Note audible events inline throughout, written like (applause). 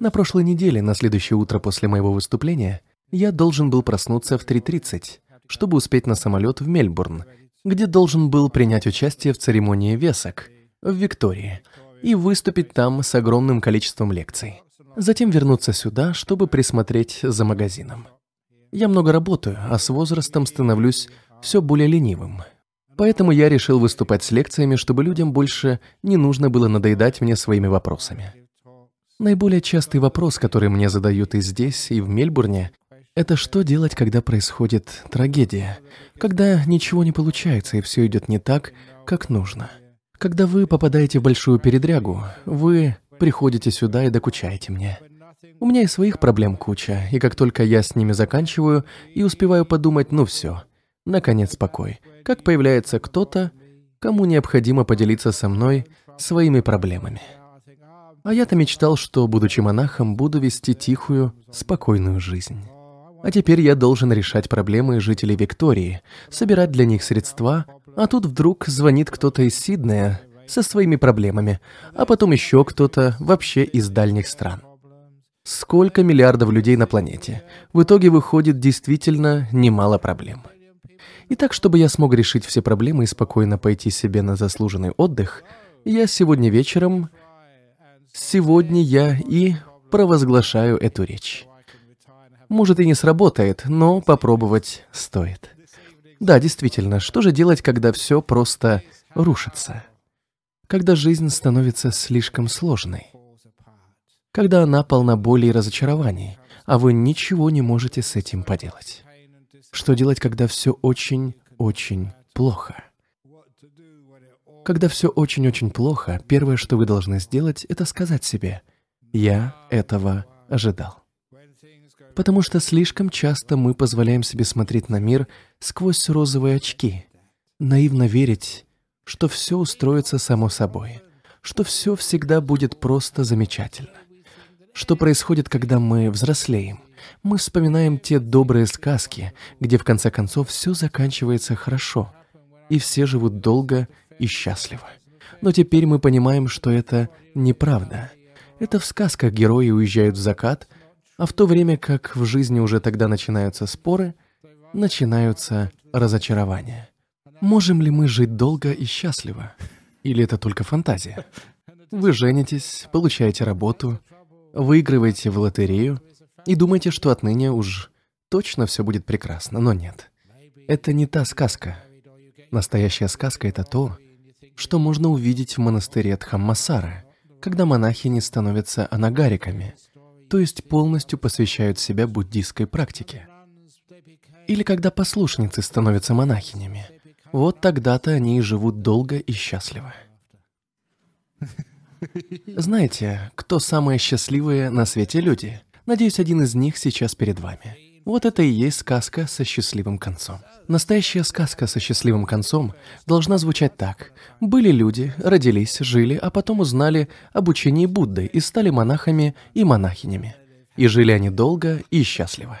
На прошлой неделе, на следующее утро после моего выступления, я должен был проснуться в 3.30, чтобы успеть на самолет в Мельбурн, где должен был принять участие в церемонии весок в Виктории и выступить там с огромным количеством лекций. Затем вернуться сюда, чтобы присмотреть за магазином. Я много работаю, а с возрастом становлюсь все более ленивым. Поэтому я решил выступать с лекциями, чтобы людям больше не нужно было надоедать мне своими вопросами. Наиболее частый вопрос, который мне задают и здесь, и в Мельбурне, это что делать, когда происходит трагедия, когда ничего не получается и все идет не так, как нужно. Когда вы попадаете в большую передрягу, вы приходите сюда и докучаете мне. У меня и своих проблем куча, и как только я с ними заканчиваю и успеваю подумать, ну все, наконец покой, как появляется кто-то, кому необходимо поделиться со мной своими проблемами. А я-то мечтал, что, будучи монахом, буду вести тихую, спокойную жизнь. А теперь я должен решать проблемы жителей Виктории, собирать для них средства, а тут вдруг звонит кто-то из Сиднея со своими проблемами, а потом еще кто-то вообще из дальних стран. Сколько миллиардов людей на планете? В итоге выходит действительно немало проблем. И так, чтобы я смог решить все проблемы и спокойно пойти себе на заслуженный отдых, я сегодня вечером Сегодня я и провозглашаю эту речь. Может и не сработает, но попробовать стоит. Да, действительно, что же делать, когда все просто рушится? Когда жизнь становится слишком сложной? Когда она полна боли и разочарований, а вы ничего не можете с этим поделать? Что делать, когда все очень-очень плохо? Когда все очень-очень плохо, первое, что вы должны сделать, это сказать себе «Я этого ожидал». Потому что слишком часто мы позволяем себе смотреть на мир сквозь розовые очки, наивно верить, что все устроится само собой, что все всегда будет просто замечательно. Что происходит, когда мы взрослеем? Мы вспоминаем те добрые сказки, где в конце концов все заканчивается хорошо, и все живут долго и счастливо. Но теперь мы понимаем, что это неправда. Это в сказках герои уезжают в закат, а в то время как в жизни уже тогда начинаются споры, начинаются разочарования. Можем ли мы жить долго и счастливо? Или это только фантазия? Вы женитесь, получаете работу, выигрываете в лотерею и думаете, что отныне уж точно все будет прекрасно, но нет. Это не та сказка. Настоящая сказка — это то, что можно увидеть в монастыре Дхаммасара, когда монахини становятся анагариками, то есть полностью посвящают себя буддийской практике. Или когда послушницы становятся монахинями. Вот тогда-то они и живут долго и счастливо. Знаете, кто самые счастливые на свете люди? Надеюсь, один из них сейчас перед вами. Вот это и есть сказка со счастливым концом. Настоящая сказка со счастливым концом должна звучать так. Были люди, родились, жили, а потом узнали об учении Будды и стали монахами и монахинями. И жили они долго и счастливо.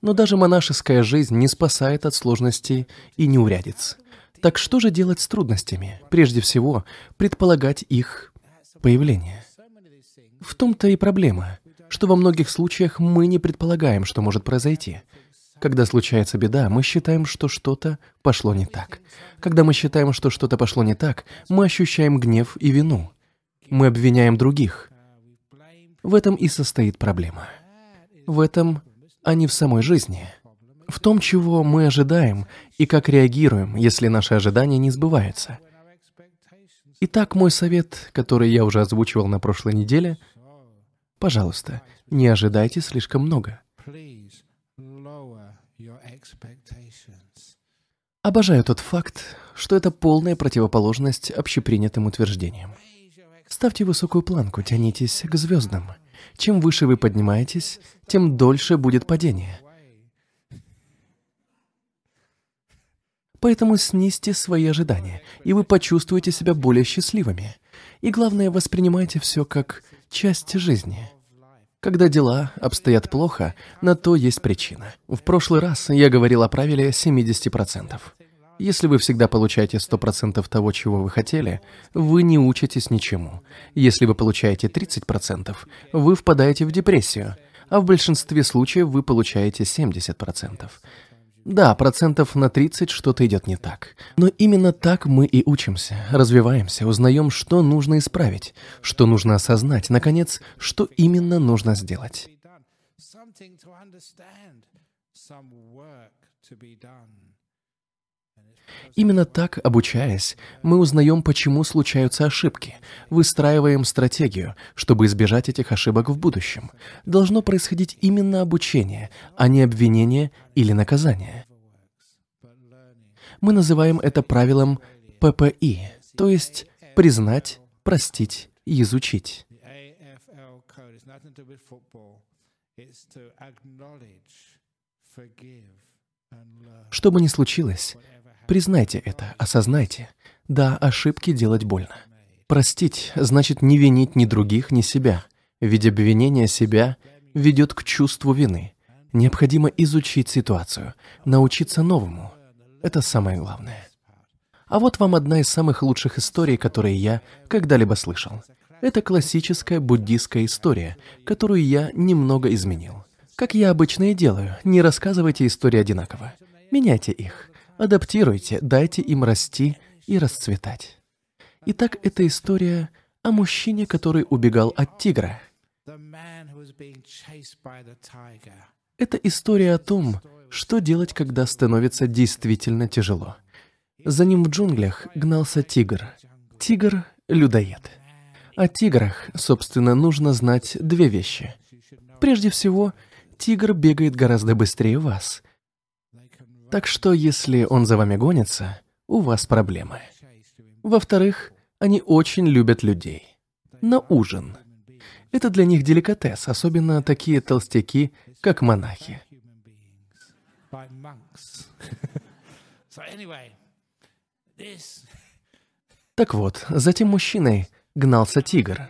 Но даже монашеская жизнь не спасает от сложностей и неурядиц. Так что же делать с трудностями? Прежде всего, предполагать их появление. В том-то и проблема что во многих случаях мы не предполагаем, что может произойти. Когда случается беда, мы считаем, что что-то пошло не так. Когда мы считаем, что что-то пошло не так, мы ощущаем гнев и вину. Мы обвиняем других. В этом и состоит проблема. В этом, а не в самой жизни. В том, чего мы ожидаем и как реагируем, если наши ожидания не сбываются. Итак, мой совет, который я уже озвучивал на прошлой неделе – Пожалуйста, не ожидайте слишком много. Обожаю тот факт, что это полная противоположность общепринятым утверждениям. Ставьте высокую планку, тянитесь к звездам. Чем выше вы поднимаетесь, тем дольше будет падение. Поэтому снизьте свои ожидания, и вы почувствуете себя более счастливыми. И главное, воспринимайте все как часть жизни. Когда дела обстоят плохо, на то есть причина. В прошлый раз я говорил о правиле 70%. Если вы всегда получаете 100% того, чего вы хотели, вы не учитесь ничему. Если вы получаете 30%, вы впадаете в депрессию, а в большинстве случаев вы получаете 70%. Да, процентов на 30 что-то идет не так. Но именно так мы и учимся, развиваемся, узнаем, что нужно исправить, что нужно осознать, наконец, что именно нужно сделать. Именно так, обучаясь, мы узнаем, почему случаются ошибки, выстраиваем стратегию, чтобы избежать этих ошибок в будущем. Должно происходить именно обучение, а не обвинение или наказание. Мы называем это правилом ППИ, то есть признать, простить и изучить. Что бы ни случилось, признайте это, осознайте. Да, ошибки делать больно. Простить значит не винить ни других, ни себя, ведь обвинение себя ведет к чувству вины. Необходимо изучить ситуацию, научиться новому. Это самое главное. А вот вам одна из самых лучших историй, которые я когда-либо слышал. Это классическая буддийская история, которую я немного изменил. Как я обычно и делаю, не рассказывайте истории одинаково. Меняйте их, адаптируйте, дайте им расти и расцветать. Итак, это история о мужчине, который убегал от тигра. Это история о том, что делать, когда становится действительно тяжело. За ним в джунглях гнался тигр. Тигр — людоед. О тиграх, собственно, нужно знать две вещи. Прежде всего, тигр бегает гораздо быстрее вас. Так что, если он за вами гонится, у вас проблемы. Во-вторых, они очень любят людей. На ужин. Это для них деликатес, особенно такие толстяки, как монахи. Так вот, за тем мужчиной гнался тигр.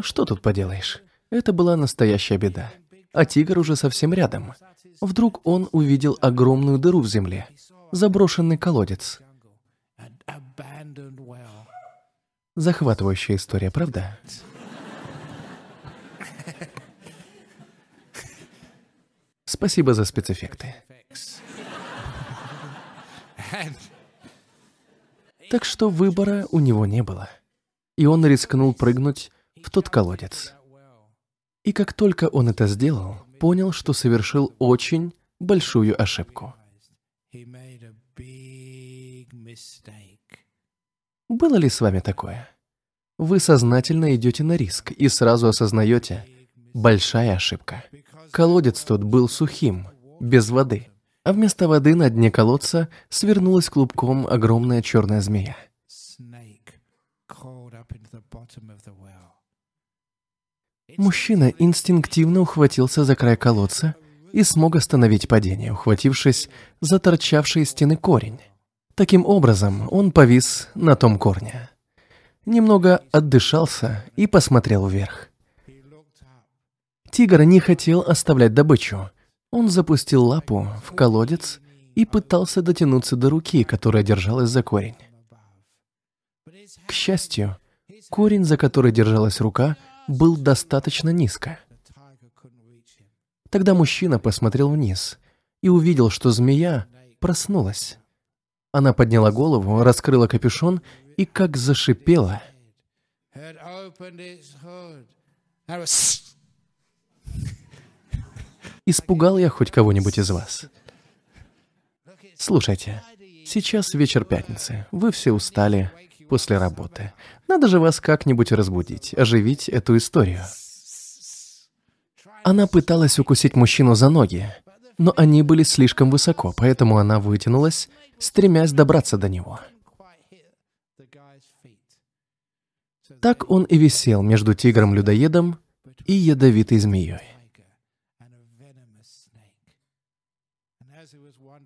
Что тут поделаешь? Это была настоящая беда а тигр уже совсем рядом. Вдруг он увидел огромную дыру в земле, заброшенный колодец. Захватывающая история, правда? Спасибо за спецэффекты. Так что выбора у него не было. И он рискнул прыгнуть в тот колодец. И как только он это сделал, понял, что совершил очень большую ошибку. Было ли с вами такое? Вы сознательно идете на риск и сразу осознаете – большая ошибка. Колодец тот был сухим, без воды, а вместо воды на дне колодца свернулась клубком огромная черная змея. Мужчина инстинктивно ухватился за край колодца и смог остановить падение, ухватившись за торчавший из стены корень. Таким образом, он повис на том корне. Немного отдышался и посмотрел вверх. Тигр не хотел оставлять добычу. Он запустил лапу в колодец и пытался дотянуться до руки, которая держалась за корень. К счастью, корень, за который держалась рука, был достаточно низко. Тогда мужчина посмотрел вниз и увидел, что змея проснулась. Она подняла голову, раскрыла капюшон и как зашипела. Испугал я хоть кого-нибудь из вас? Слушайте, сейчас вечер пятницы, вы все устали, после работы. Надо же вас как-нибудь разбудить, оживить эту историю. Она пыталась укусить мужчину за ноги, но они были слишком высоко, поэтому она вытянулась, стремясь добраться до него. Так он и висел между тигром-людоедом и ядовитой змеей.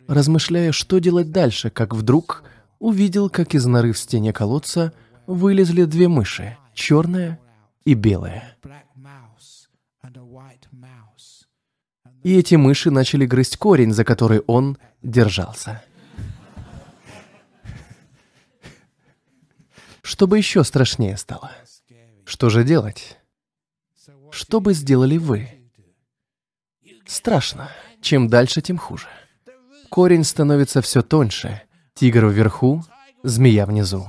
Размышляя, что делать дальше, как вдруг увидел, как из норы в стене колодца вылезли две мыши, черная и белая. И эти мыши начали грызть корень, за который он держался. Чтобы еще страшнее стало. Что же делать? Что бы сделали вы? Страшно. Чем дальше, тем хуже. Корень становится все тоньше, Тигр вверху, змея внизу.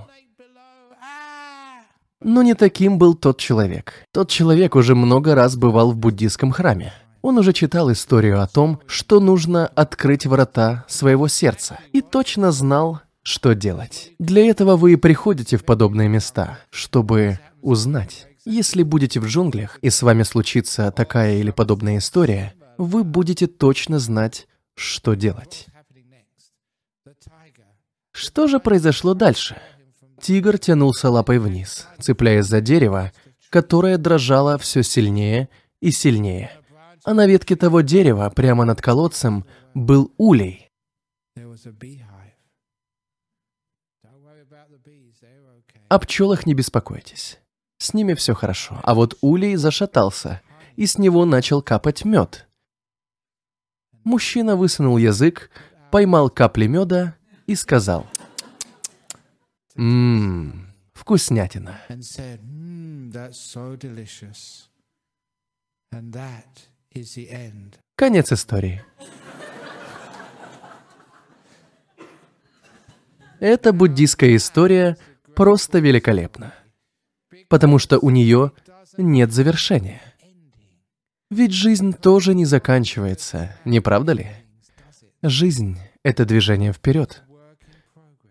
Но не таким был тот человек. Тот человек уже много раз бывал в буддийском храме. Он уже читал историю о том, что нужно открыть врата своего сердца, и точно знал, что делать. Для этого вы и приходите в подобные места, чтобы узнать. Если будете в джунглях, и с вами случится такая или подобная история, вы будете точно знать, что делать. Что же произошло дальше? Тигр тянулся лапой вниз, цепляясь за дерево, которое дрожало все сильнее и сильнее. А на ветке того дерева, прямо над колодцем, был улей. О пчелах не беспокойтесь. С ними все хорошо. А вот улей зашатался, и с него начал капать мед. Мужчина высунул язык, поймал капли меда и сказал – Ммм, вкуснятина. Конец истории. Эта буддийская история просто великолепна, потому что у нее нет завершения. Ведь жизнь тоже не заканчивается, не правда ли? Жизнь — это движение вперед.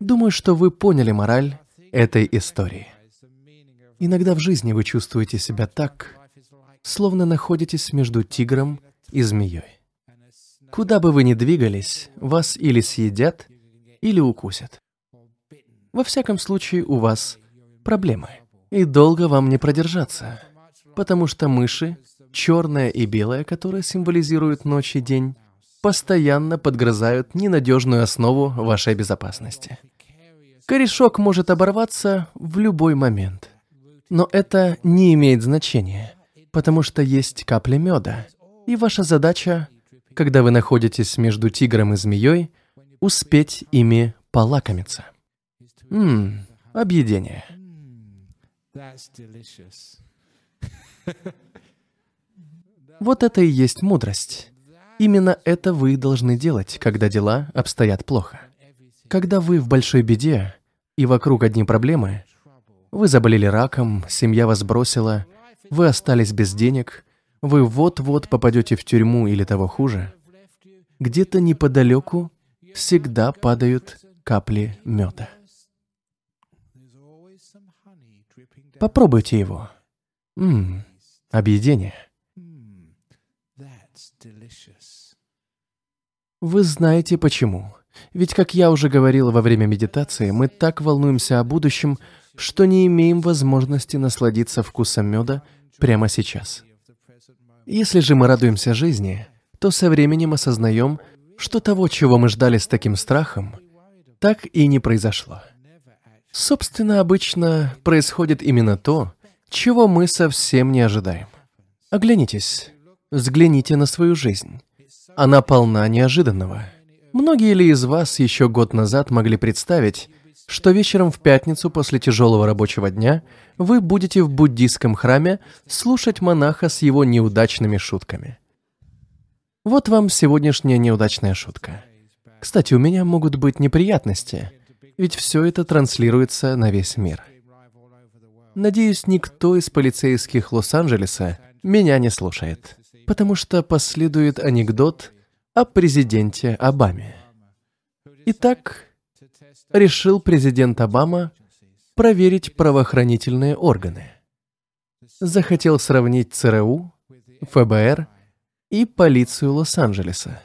Думаю, что вы поняли мораль этой истории. Иногда в жизни вы чувствуете себя так, словно находитесь между тигром и змеей. Куда бы вы ни двигались, вас или съедят, или укусят. Во всяком случае, у вас проблемы. И долго вам не продержаться, потому что мыши, черная и белая, которые символизируют ночь и день, постоянно подгрызают ненадежную основу вашей безопасности. Корешок может оборваться в любой момент. Но это не имеет значения, потому что есть капли меда. И ваша задача, когда вы находитесь между тигром и змеей, успеть ими полакомиться. Ммм, объедение. Вот это и есть мудрость. Именно это вы должны делать, когда дела обстоят плохо. Когда вы в большой беде, и вокруг одни проблемы, вы заболели раком, семья вас бросила, вы остались без денег, вы вот-вот попадете в тюрьму или того хуже, где-то неподалеку всегда падают капли меда. Попробуйте его. Ммм, объедение. Вы знаете почему. Ведь, как я уже говорил во время медитации, мы так волнуемся о будущем, что не имеем возможности насладиться вкусом меда прямо сейчас. Если же мы радуемся жизни, то со временем осознаем, что того, чего мы ждали с таким страхом, так и не произошло. Собственно, обычно происходит именно то, чего мы совсем не ожидаем. Оглянитесь, взгляните на свою жизнь. Она полна неожиданного. Многие ли из вас еще год назад могли представить, что вечером в пятницу после тяжелого рабочего дня вы будете в буддийском храме слушать монаха с его неудачными шутками? Вот вам сегодняшняя неудачная шутка. Кстати, у меня могут быть неприятности, ведь все это транслируется на весь мир. Надеюсь, никто из полицейских Лос-Анджелеса меня не слушает, потому что последует анекдот о президенте Обаме. Итак, решил президент Обама проверить правоохранительные органы. Захотел сравнить ЦРУ, ФБР и полицию Лос-Анджелеса.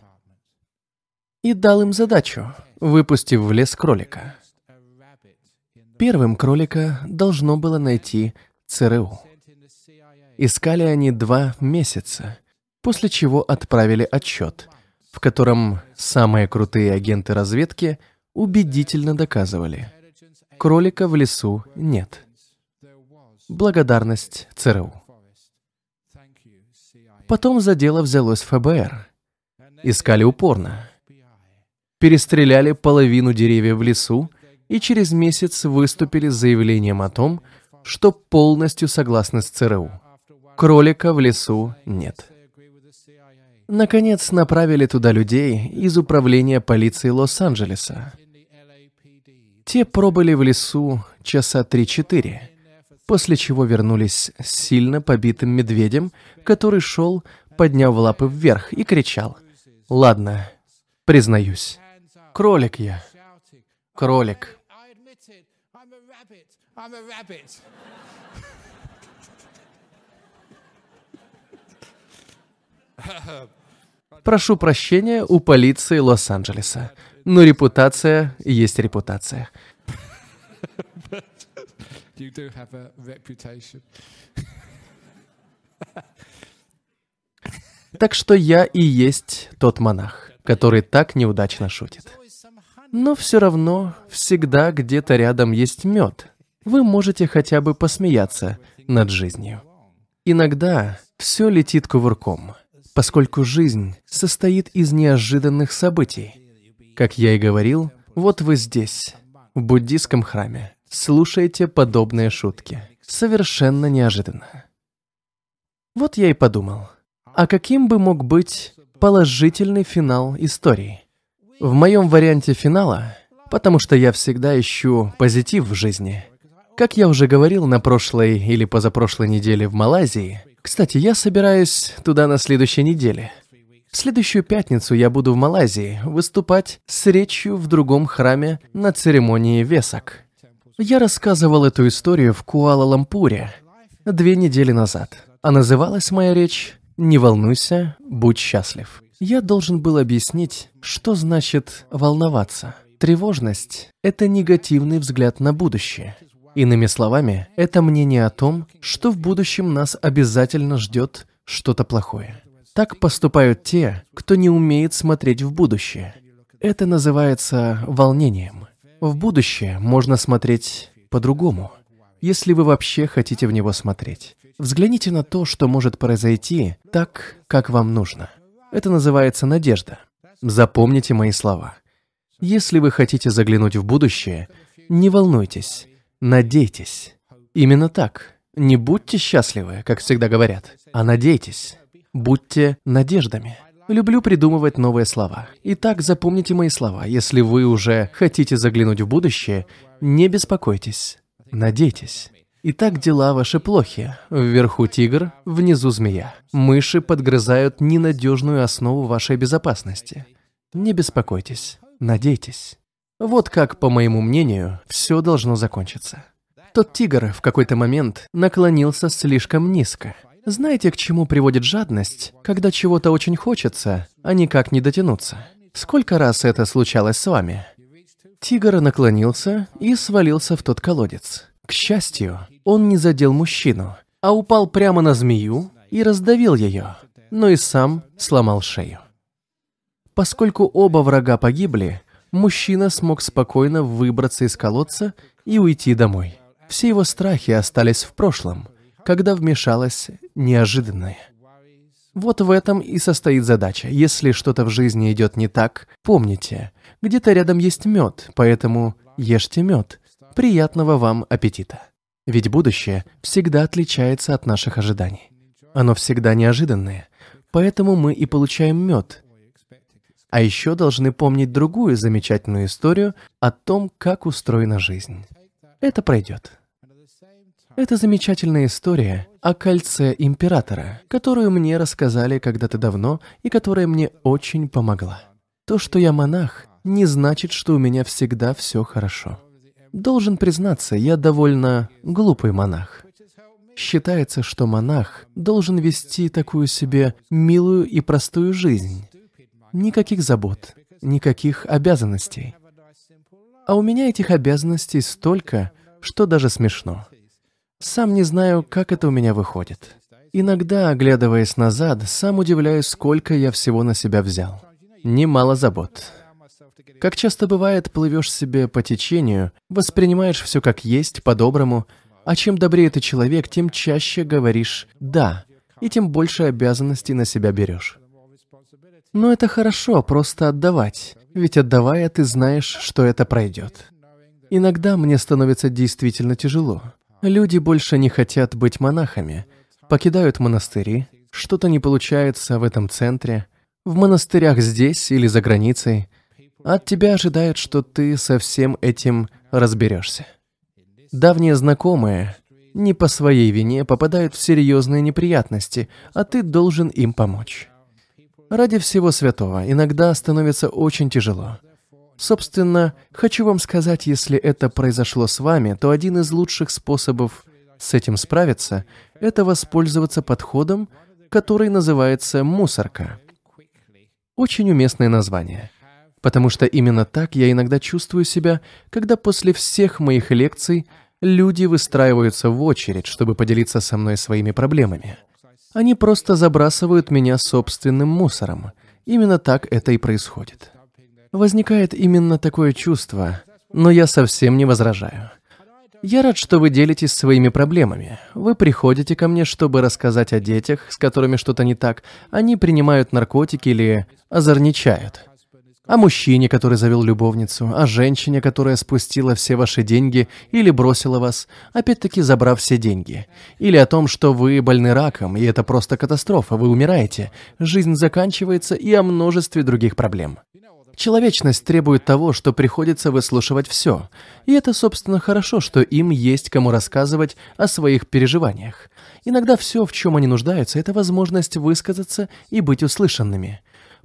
И дал им задачу, выпустив в лес кролика. Первым кролика должно было найти ЦРУ. Искали они два месяца, после чего отправили отчет – в котором самые крутые агенты разведки убедительно доказывали, кролика в лесу нет. Благодарность ЦРУ. Потом за дело взялось ФБР. Искали упорно. Перестреляли половину деревьев в лесу и через месяц выступили с заявлением о том, что полностью согласны с ЦРУ. Кролика в лесу нет. Наконец направили туда людей из управления полиции Лос-Анджелеса. Те пробыли в лесу часа 3-4, после чего вернулись с сильно побитым медведем, который шел, подняв лапы вверх и кричал. «Ладно, признаюсь, кролик я, кролик». (laughs) Прошу прощения у полиции Лос-Анджелеса, но репутация есть репутация. (laughs) (laughs) Так что я и есть тот монах, который так неудачно шутит. Но все равно всегда где-то рядом есть мед. Вы можете хотя бы посмеяться над жизнью. Иногда все летит кувырком – поскольку жизнь состоит из неожиданных событий. Как я и говорил, вот вы здесь, в буддийском храме, слушаете подобные шутки. Совершенно неожиданно. Вот я и подумал, а каким бы мог быть положительный финал истории? В моем варианте финала, потому что я всегда ищу позитив в жизни, как я уже говорил на прошлой или позапрошлой неделе в Малайзии, кстати, я собираюсь туда на следующей неделе. В следующую пятницу я буду в Малайзии выступать с речью в другом храме на церемонии весок. Я рассказывал эту историю в Куала-Лампуре две недели назад, а называлась моя речь «Не волнуйся, будь счастлив». Я должен был объяснить, что значит волноваться. Тревожность – это негативный взгляд на будущее. Иными словами, это мнение о том, что в будущем нас обязательно ждет что-то плохое. Так поступают те, кто не умеет смотреть в будущее. Это называется волнением. В будущее можно смотреть по-другому, если вы вообще хотите в него смотреть. Взгляните на то, что может произойти так, как вам нужно. Это называется надежда. Запомните мои слова. Если вы хотите заглянуть в будущее, не волнуйтесь, Надейтесь. Именно так. Не будьте счастливы, как всегда говорят, а надейтесь. Будьте надеждами. Люблю придумывать новые слова. Итак, запомните мои слова. Если вы уже хотите заглянуть в будущее, не беспокойтесь. Надейтесь. Итак, дела ваши плохи. Вверху тигр, внизу змея. Мыши подгрызают ненадежную основу вашей безопасности. Не беспокойтесь. Надейтесь. Вот как, по моему мнению, все должно закончиться. Тот тигр в какой-то момент наклонился слишком низко. Знаете, к чему приводит жадность, когда чего-то очень хочется, а никак не дотянуться? Сколько раз это случалось с вами? Тигр наклонился и свалился в тот колодец. К счастью, он не задел мужчину, а упал прямо на змею и раздавил ее, но и сам сломал шею. Поскольку оба врага погибли, мужчина смог спокойно выбраться из колодца и уйти домой. Все его страхи остались в прошлом, когда вмешалось неожиданное. Вот в этом и состоит задача. Если что-то в жизни идет не так, помните, где-то рядом есть мед, поэтому ешьте мед. Приятного вам аппетита. Ведь будущее всегда отличается от наших ожиданий. Оно всегда неожиданное, поэтому мы и получаем мед, а еще должны помнить другую замечательную историю о том, как устроена жизнь. Это пройдет. Это замечательная история о кольце императора, которую мне рассказали когда-то давно и которая мне очень помогла. То, что я монах, не значит, что у меня всегда все хорошо. Должен признаться, я довольно глупый монах. Считается, что монах должен вести такую себе милую и простую жизнь, Никаких забот, никаких обязанностей. А у меня этих обязанностей столько, что даже смешно. Сам не знаю, как это у меня выходит. Иногда, оглядываясь назад, сам удивляюсь, сколько я всего на себя взял. Немало забот. Как часто бывает, плывешь себе по течению, воспринимаешь все как есть, по-доброму, а чем добрее ты человек, тем чаще говоришь «да», и тем больше обязанностей на себя берешь. Но это хорошо, просто отдавать. Ведь отдавая, ты знаешь, что это пройдет. Иногда мне становится действительно тяжело. Люди больше не хотят быть монахами, покидают монастыри, что-то не получается в этом центре, в монастырях здесь или за границей. От тебя ожидают, что ты со всем этим разберешься. Давние знакомые не по своей вине попадают в серьезные неприятности, а ты должен им помочь. Ради всего святого иногда становится очень тяжело. Собственно, хочу вам сказать, если это произошло с вами, то один из лучших способов с этим справиться – это воспользоваться подходом, который называется «мусорка». Очень уместное название, потому что именно так я иногда чувствую себя, когда после всех моих лекций люди выстраиваются в очередь, чтобы поделиться со мной своими проблемами. Они просто забрасывают меня собственным мусором. Именно так это и происходит. Возникает именно такое чувство, но я совсем не возражаю. Я рад, что вы делитесь своими проблемами. Вы приходите ко мне, чтобы рассказать о детях, с которыми что-то не так. Они принимают наркотики или озорничают. О мужчине, который завел любовницу, о женщине, которая спустила все ваши деньги или бросила вас, опять-таки забрав все деньги. Или о том, что вы больны раком, и это просто катастрофа, вы умираете, жизнь заканчивается и о множестве других проблем. Человечность требует того, что приходится выслушивать все. И это, собственно, хорошо, что им есть кому рассказывать о своих переживаниях. Иногда все, в чем они нуждаются, это возможность высказаться и быть услышанными.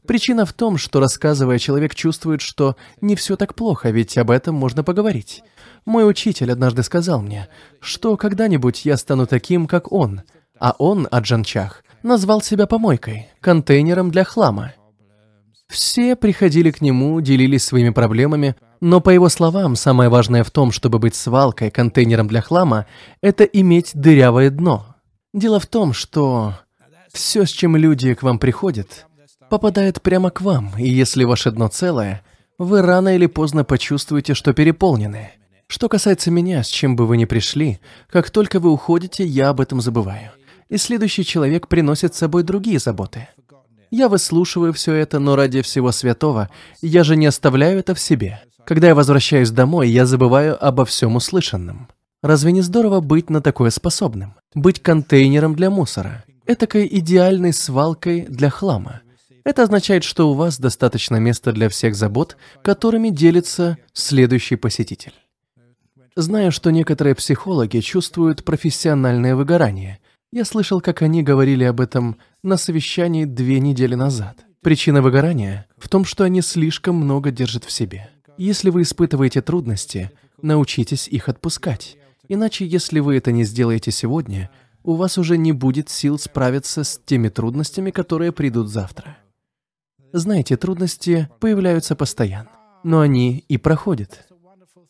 Причина в том, что рассказывая, человек чувствует, что не все так плохо, ведь об этом можно поговорить. Мой учитель однажды сказал мне, что когда-нибудь я стану таким, как он. А он, Аджанчах, назвал себя помойкой, контейнером для хлама. Все приходили к нему, делились своими проблемами, но, по его словам, самое важное в том, чтобы быть свалкой, контейнером для хлама, это иметь дырявое дно. Дело в том, что все, с чем люди к вам приходят, попадает прямо к вам, и если ваше дно целое, вы рано или поздно почувствуете, что переполнены. Что касается меня, с чем бы вы ни пришли, как только вы уходите, я об этом забываю. И следующий человек приносит с собой другие заботы. Я выслушиваю все это, но ради всего святого я же не оставляю это в себе. Когда я возвращаюсь домой, я забываю обо всем услышанном. Разве не здорово быть на такое способным? Быть контейнером для мусора. Этакой идеальной свалкой для хлама. Это означает, что у вас достаточно места для всех забот, которыми делится следующий посетитель. Знаю, что некоторые психологи чувствуют профессиональное выгорание, я слышал, как они говорили об этом на совещании две недели назад. Причина выгорания в том, что они слишком много держат в себе. Если вы испытываете трудности, научитесь их отпускать. Иначе, если вы это не сделаете сегодня, у вас уже не будет сил справиться с теми трудностями, которые придут завтра. Знаете, трудности появляются постоянно, но они и проходят.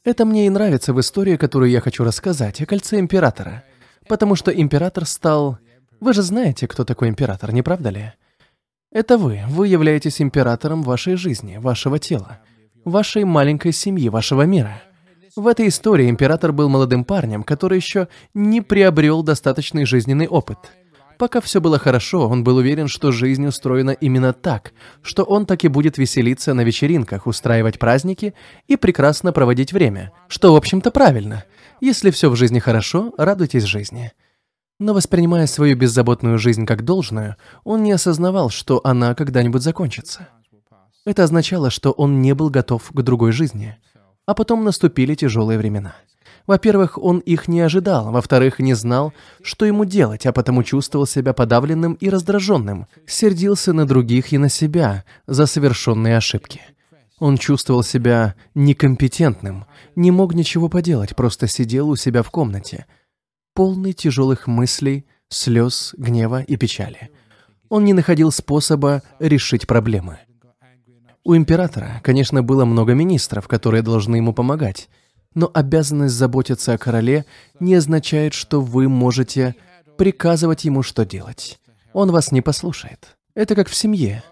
Это мне и нравится в истории, которую я хочу рассказать, о кольце императора – Потому что император стал... Вы же знаете, кто такой император, не правда ли? Это вы. Вы являетесь императором вашей жизни, вашего тела, вашей маленькой семьи, вашего мира. В этой истории император был молодым парнем, который еще не приобрел достаточный жизненный опыт. Пока все было хорошо, он был уверен, что жизнь устроена именно так, что он так и будет веселиться на вечеринках, устраивать праздники и прекрасно проводить время, что, в общем-то, правильно. Если все в жизни хорошо, радуйтесь жизни. Но воспринимая свою беззаботную жизнь как должную, он не осознавал, что она когда-нибудь закончится. Это означало, что он не был готов к другой жизни. А потом наступили тяжелые времена. Во-первых, он их не ожидал, во-вторых, не знал, что ему делать, а потому чувствовал себя подавленным и раздраженным, сердился на других и на себя за совершенные ошибки. Он чувствовал себя некомпетентным, не мог ничего поделать, просто сидел у себя в комнате, полный тяжелых мыслей, слез, гнева и печали. Он не находил способа решить проблемы. У императора, конечно, было много министров, которые должны ему помогать, но обязанность заботиться о короле не означает, что вы можете приказывать ему, что делать. Он вас не послушает. Это как в семье.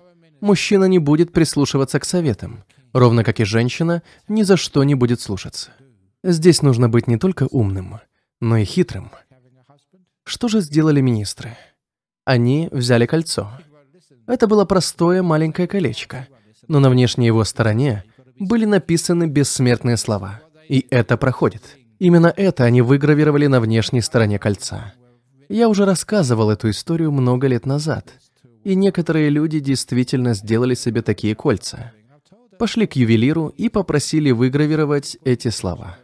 Мужчина не будет прислушиваться к советам, ровно как и женщина ни за что не будет слушаться. Здесь нужно быть не только умным, но и хитрым. Что же сделали министры? Они взяли кольцо. Это было простое маленькое колечко, но на внешней его стороне были написаны бессмертные слова – И это проходит. Именно это они выгравировали на внешней стороне кольца. Я уже рассказывал эту историю много лет назад. И некоторые люди действительно сделали себе такие кольца. Пошли к ювелиру и попросили выгравировать эти слова.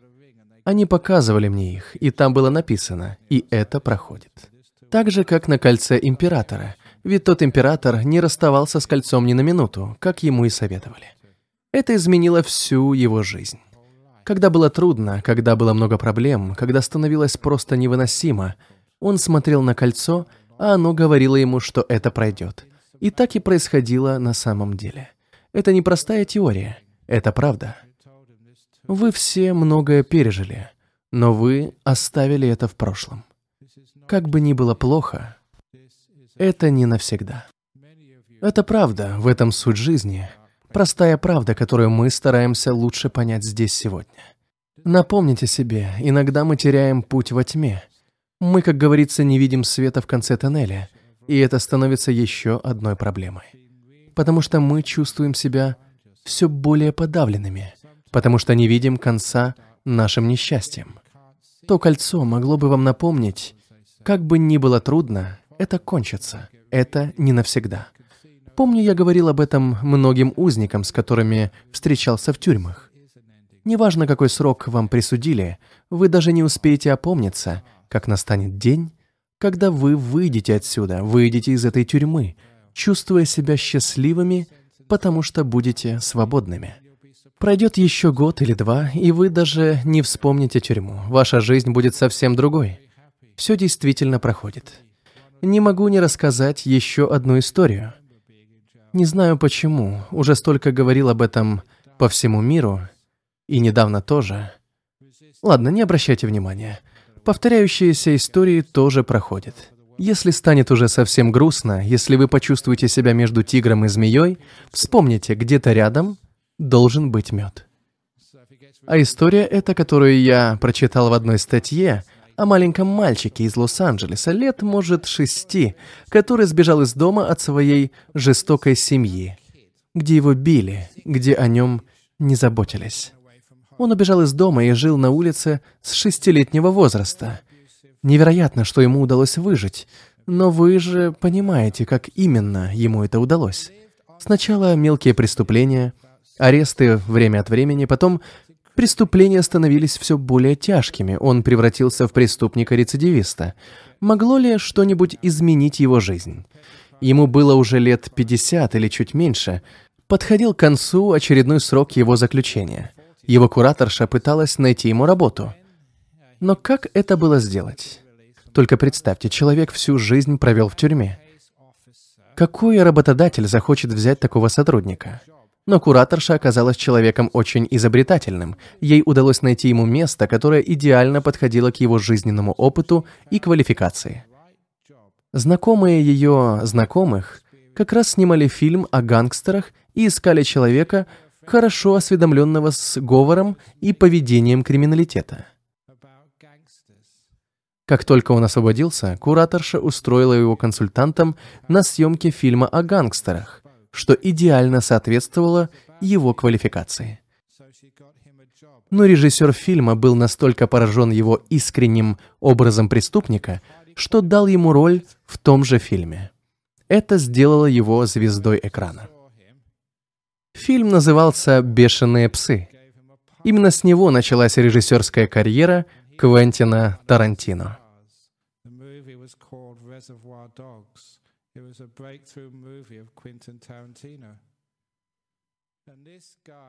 Они показывали мне их, и там было написано «И это проходит». Так же, как на кольце императора, ведь тот император не расставался с кольцом ни на минуту, как ему и советовали. Это изменило всю его жизнь. Когда было трудно, когда было много проблем, когда становилось просто невыносимо, он смотрел на кольцо, а оно говорило ему, что это пройдет. И так и происходило на самом деле. Это не простая теория, это правда. Вы все многое пережили, но вы оставили это в прошлом. Как бы ни было плохо, это не навсегда. Это правда, в этом суть жизни. Простая правда, которую мы стараемся лучше понять здесь сегодня. Напомните себе, иногда мы теряем путь во тьме. Мы, как говорится, не видим света в конце тоннеля, и это становится еще одной проблемой. Потому что мы чувствуем себя все более подавленными – потому что не видим конца нашим несчастьям. То кольцо могло бы вам напомнить, как бы ни было трудно, это кончится, это не навсегда. Помню, я говорил об этом многим узникам, с которыми встречался в тюрьмах. Неважно, какой срок вам присудили, вы даже не успеете опомниться, как настанет день, когда вы выйдете отсюда, выйдете из этой тюрьмы, чувствуя себя счастливыми, потому что будете свободными. Пройдет еще год или два, и вы даже не вспомните тюрьму. Ваша жизнь будет совсем другой. Все действительно проходит. Не могу не рассказать еще одну историю. Не знаю почему, уже столько говорил об этом по всему миру, и недавно тоже. Ладно, не обращайте внимания. Повторяющиеся истории тоже проходят. Если станет уже совсем грустно, если вы почувствуете себя между тигром и змеей, вспомните, где-то рядом должен быть мед. А история эта, которую я прочитал в одной статье, о маленьком мальчике из Лос-Анджелеса, лет, может, шести, который сбежал из дома от своей жестокой семьи, где его били, где о нем не заботились. Он убежал из дома и жил на улице с шестилетнего возраста. Невероятно, что ему удалось выжить, но вы же понимаете, как именно ему это удалось. Сначала мелкие преступления – Аресты время от времени, потом преступления становились все более тяжкими, он превратился в преступника-рецидивиста. Могло ли что-нибудь изменить его жизнь? Ему было уже лет 50 или чуть меньше. Подходил к концу очередной срок его заключения. Его кураторша пыталась найти ему работу. Но как это было сделать? Только представьте, человек всю жизнь провел в тюрьме. Какой работодатель захочет взять такого сотрудника? Но кураторша оказалась человеком очень изобретательным. Ей удалось найти ему место, которое идеально подходило к его жизненному опыту и квалификации. Знакомые ее знакомых как раз снимали фильм о гангстерах и искали человека, хорошо осведомленного с говором и поведением криминалитета. Как только он освободился, кураторша устроила его консультантом на съемке фильма о гангстерах, что идеально соответствовало его квалификации. Но режиссер фильма был настолько поражен его искренним образом преступника, что дал ему роль в том же фильме. Это сделало его звездой экрана. Фильм назывался «Бешеные псы». Именно с него началась режиссерская карьера Квентина Тарантино. It was a breakthrough movie of Quentin Tarantino.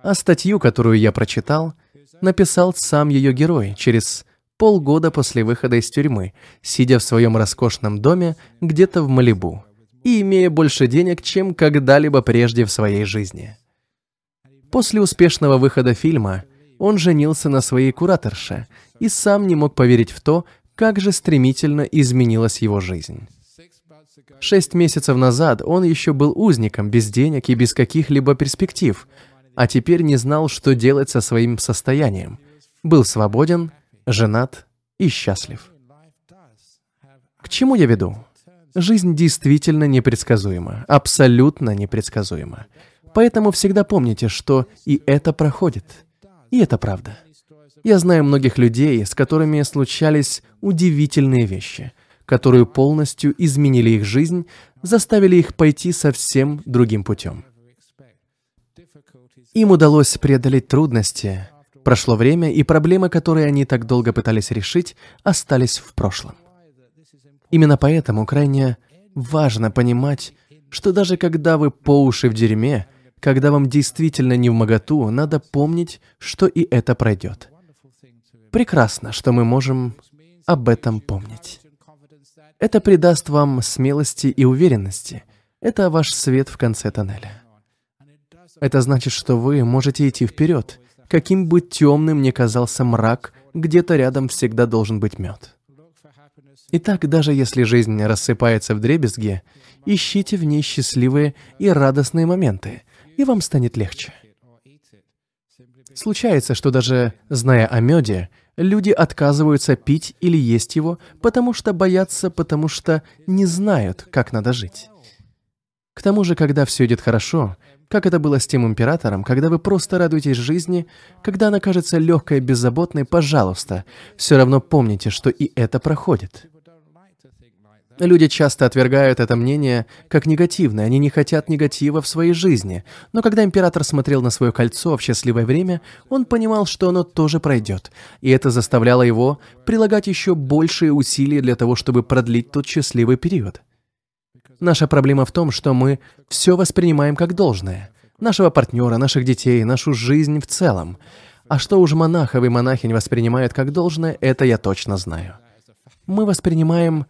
А статью, которую я прочитал, написал сам ее герой через полгода после выхода из тюрьмы, сидя в своем роскошном доме где-то в Малибу и имея больше денег, чем когда-либо прежде в своей жизни. После успешного выхода фильма он женился на своей кураторше и сам не мог поверить в то, как же стремительно изменилась его жизнь. Шесть месяцев назад он еще был узником, без денег и без каких-либо перспектив, а теперь не знал, что делать со своим состоянием. Был свободен, женат и счастлив. К чему я веду? Жизнь действительно непредсказуема, абсолютно непредсказуема. Поэтому всегда помните, что и это проходит. И это правда. Я знаю многих людей, с которыми случались удивительные вещи, которые полностью изменили их жизнь, заставили их пойти совсем другим путем. Им удалось преодолеть трудности, прошло время, и проблемы, которые они так долго пытались решить, остались в прошлом. Именно поэтому крайне важно понимать, что даже когда вы по уши в дерьме, когда вам действительно не в моготу, надо помнить, что и это пройдет. Прекрасно, что мы можем об этом помнить. Это придаст вам смелости и уверенности. Это ваш свет в конце тоннеля. Это значит, что вы можете идти вперед. Каким бы темным ни казался мрак, где-то рядом всегда должен быть мед. Итак, даже если жизнь рассыпается в дребезги, ищите в ней счастливые и радостные моменты, и вам станет легче. Случается, что даже зная о меде, люди отказываются пить или есть его, потому что боятся, потому что не знают, как надо жить. К тому же, когда все идет хорошо, как это было с тем императором, когда вы просто радуетесь жизни, когда она кажется легкой и беззаботной, пожалуйста, все равно помните, что и это проходит. Люди часто отвергают это мнение как негативное, они не хотят негатива в своей жизни. Но когда император смотрел на свое кольцо в счастливое время, он понимал, что оно тоже пройдет, и это заставляло его прилагать еще большие усилия для того, чтобы продлить тот счастливый период. Наша проблема в том, что мы все воспринимаем как должное. Нашего партнера, наших детей, нашу жизнь в целом. А что уж монахов и монахинь воспринимают как должное, это я точно знаю. Мы воспринимаем...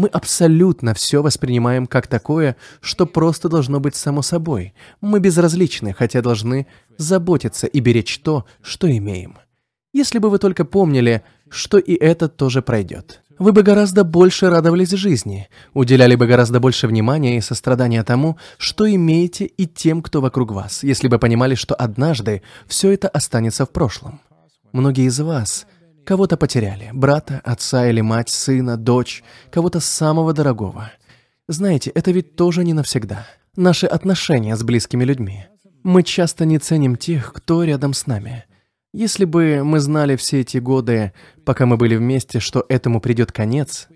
Мы абсолютно все воспринимаем как такое, что просто должно быть само собой. Мы безразличны, хотя должны заботиться и беречь то, что имеем. Если бы вы только помнили, что и это тоже пройдет вы бы гораздо больше радовались жизни, уделяли бы гораздо больше внимания и сострадания тому, что имеете и тем, кто вокруг вас, если бы понимали, что однажды все это останется в прошлом. Многие из вас кого-то потеряли, брата, отца или мать, сына, дочь, кого-то самого дорогого. Знаете, это ведь тоже не навсегда. Наши отношения с близкими людьми. Мы часто не ценим тех, кто рядом с нами. Если бы мы знали все эти годы, пока мы были вместе, что этому придет конец,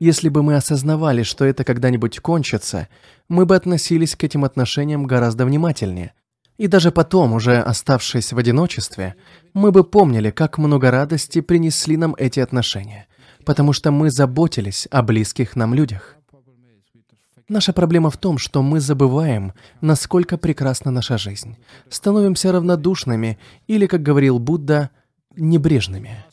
если бы мы осознавали, что это когда-нибудь кончится, мы бы относились к этим отношениям гораздо внимательнее. И даже потом, уже оставшись в одиночестве, мы бы помнили, как много радости принесли нам эти отношения, потому что мы заботились о близких нам людях. Наша проблема в том, что мы забываем, насколько прекрасна наша жизнь. Становимся равнодушными или, как говорил Будда, небрежными.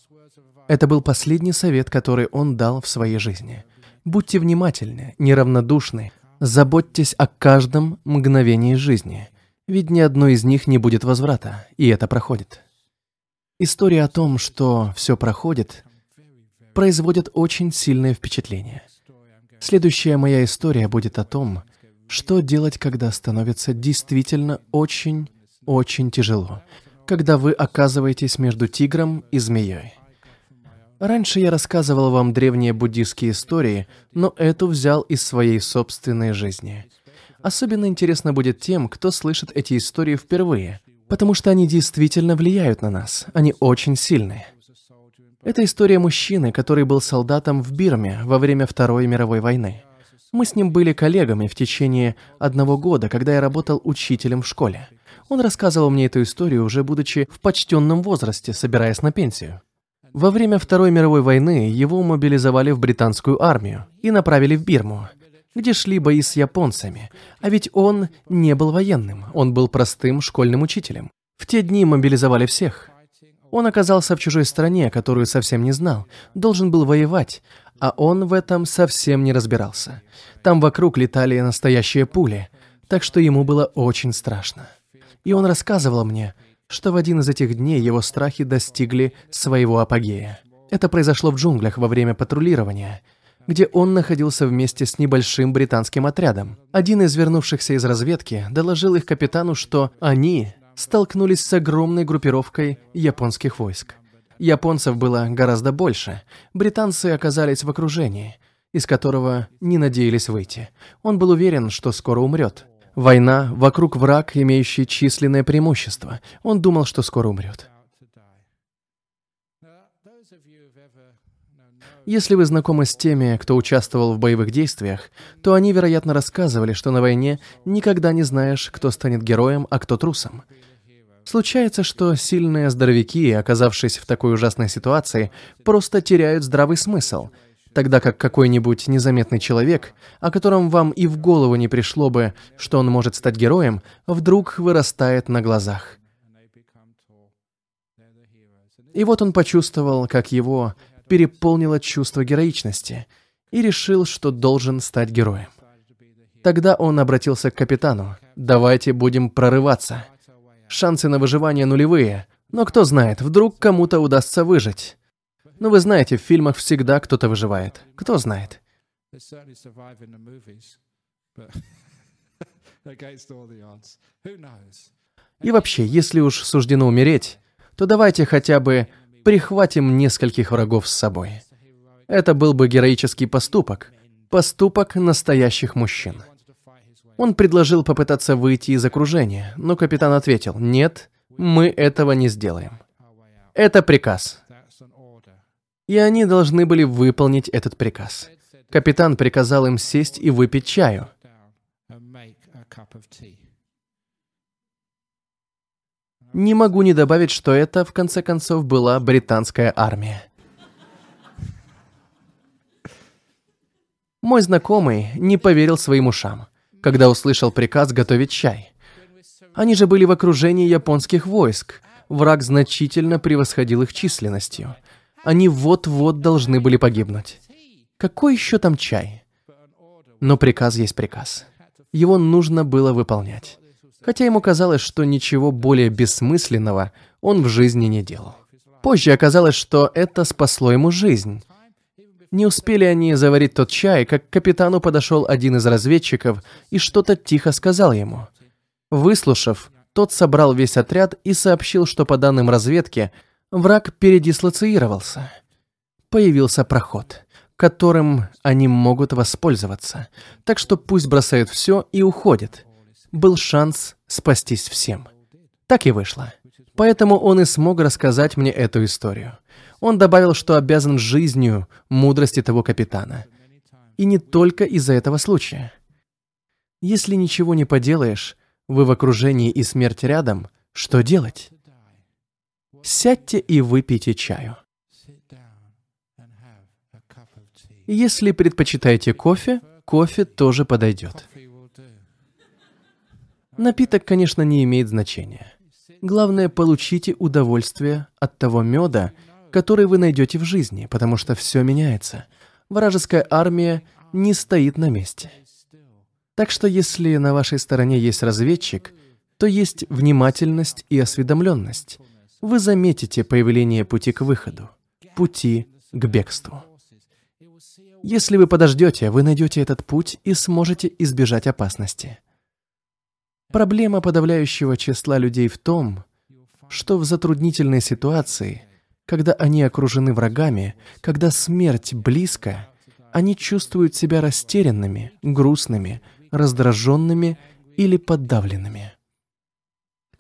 Это был последний совет, который он дал в своей жизни. Будьте внимательны, неравнодушны, заботьтесь о каждом мгновении жизни, ведь ни одно из них не будет возврата, и это проходит. История о том, что все проходит, производит очень сильное впечатление – Следующая моя история будет о том, что делать, когда становится действительно очень, очень тяжело, когда вы оказываетесь между тигром и змеей. Раньше я рассказывал вам древние буддийские истории, но эту взял из своей собственной жизни. Особенно интересно будет тем, кто слышит эти истории впервые, потому что они действительно влияют на нас, они очень сильные. Это история мужчины, который был солдатом в Бирме во время Второй мировой войны. Мы с ним были коллегами в течение одного года, когда я работал учителем в школе. Он рассказывал мне эту историю, уже будучи в почтенном возрасте, собираясь на пенсию. Во время Второй мировой войны его мобилизовали в британскую армию и направили в Бирму, где шли бои с японцами. А ведь он не был военным, он был простым школьным учителем. В те дни мобилизовали всех. Он оказался в чужой стране, которую совсем не знал, должен был воевать, а он в этом совсем не разбирался. Там вокруг летали настоящие пули, так что ему было очень страшно. И он рассказывал мне, что в один из этих дней его страхи достигли своего апогея. Это произошло в джунглях во время патрулирования, где он находился вместе с небольшим британским отрядом. Один из вернувшихся из разведки доложил их капитану, что они столкнулись с огромной группировкой японских войск. Японцев было гораздо больше. Британцы оказались в окружении, из которого не надеялись выйти. Он был уверен, что скоро умрет. Война, вокруг враг, имеющий численное преимущество. Он думал, что скоро умрет. Если вы знакомы с теми, кто участвовал в боевых действиях, то они, вероятно, рассказывали, что на войне никогда не знаешь, кто станет героем, а кто трусом. Случается, что сильные здоровяки, оказавшись в такой ужасной ситуации, просто теряют здравый смысл, тогда как какой-нибудь незаметный человек, о котором вам и в голову не пришло бы, что он может стать героем, вдруг вырастает на глазах. И вот он почувствовал, как его переполнило чувство героичности и решил, что должен стать героем. Тогда он обратился к капитану. «Давайте будем прорываться. Шансы на выживание нулевые, но кто знает, вдруг кому-то удастся выжить. Ну вы знаете, в фильмах всегда кто-то выживает. Кто знает?» (laughs) И вообще, если уж суждено умереть, то давайте хотя бы прихватим нескольких врагов с собой. Это был бы героический поступок, поступок настоящих мужчин. Он предложил попытаться выйти из окружения, но капитан ответил, «Нет, мы этого не сделаем. Это приказ». И они должны были выполнить этот приказ. Капитан приказал им сесть и выпить чаю. Не могу не добавить, что это, в конце концов, была британская армия. Мой знакомый не поверил своим ушам, когда услышал приказ готовить чай. Они же были в окружении японских войск. Враг значительно превосходил их численностью. Они вот-вот должны были погибнуть. Какой еще там чай? Но приказ есть приказ. Его нужно было выполнять хотя ему казалось, что ничего более бессмысленного он в жизни не делал. Позже оказалось, что это спасло ему жизнь. Не успели они заварить тот чай, как к капитану подошел один из разведчиков и что-то тихо сказал ему. Выслушав, тот собрал весь отряд и сообщил, что по данным разведки, враг передислоцировался. Появился проход, которым они могут воспользоваться. Так что пусть бросают все и уходят. Был шанс спастись всем. Так и вышло. Поэтому он и смог рассказать мне эту историю. Он добавил, что обязан жизнью мудрости того капитана. И не только из-за этого случая. Если ничего не поделаешь, вы в окружении и смерть рядом, что делать? Сядьте и выпейте чаю. Если предпочитаете кофе, кофе тоже подойдет. Напиток, конечно, не имеет значения. Главное, получите удовольствие от того меда, который вы найдете в жизни, потому что все меняется. Вражеская армия не стоит на месте. Так что если на вашей стороне есть разведчик, то есть внимательность и осведомленность. Вы заметите появление пути к выходу, пути к бегству. Если вы подождете, вы найдете этот путь и сможете избежать опасности. Проблема подавляющего числа людей в том, что в затруднительной ситуации, когда они окружены врагами, когда смерть близко, они чувствуют себя растерянными, грустными, раздраженными или подавленными.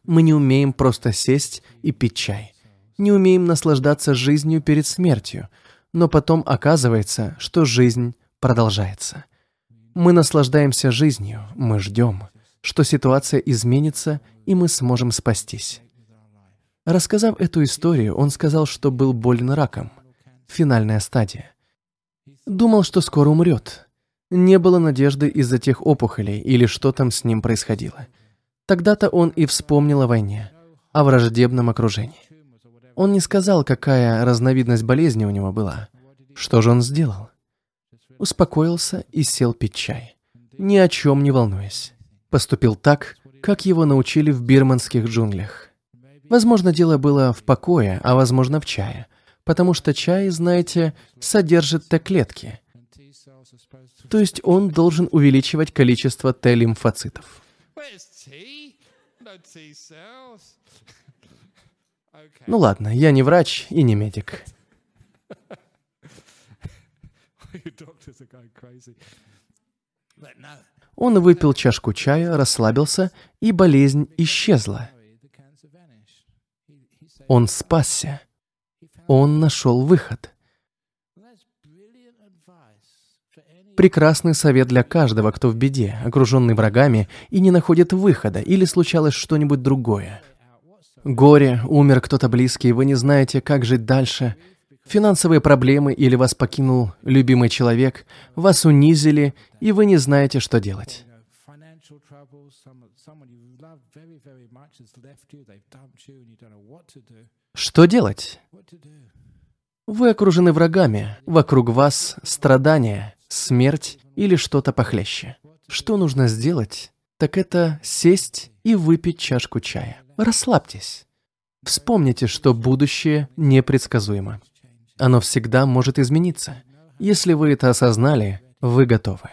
Мы не умеем просто сесть и пить чай. Не умеем наслаждаться жизнью перед смертью, но потом оказывается, что жизнь продолжается. Мы наслаждаемся жизнью, мы ждем – что ситуация изменится, и мы сможем спастись. Рассказав эту историю, он сказал, что был болен раком. Финальная стадия. Думал, что скоро умрет. Не было надежды из-за тех опухолей или что там с ним происходило. Тогда-то он и вспомнил о войне, о враждебном окружении. Он не сказал, какая разновидность болезни у него была. Что же он сделал? Успокоился и сел пить чай, ни о чем не волнуясь поступил так, как его научили в бирманских джунглях. Возможно, дело было в покое, а возможно в чае, потому что чай, знаете, содержит Т-клетки. То есть он должен увеличивать количество Т-лимфоцитов. Ну ладно, я не врач и не медик. (laughs) Он выпил чашку чая, расслабился, и болезнь исчезла. Он спасся. Он нашел выход. Прекрасный совет для каждого, кто в беде, окруженный врагами и не находит выхода, или случалось что-нибудь другое. Горе, умер кто-то близкий, вы не знаете, как жить дальше. Финансовые проблемы или вас покинул любимый человек, вас унизили, и вы не знаете, что делать. Что делать? Вы окружены врагами, вокруг вас страдания, смерть или что-то похлеще. Что нужно сделать, так это сесть и выпить чашку чая. Расслабьтесь. Вспомните, что будущее непредсказуемо. Оно всегда может измениться. Если вы это осознали, вы готовы.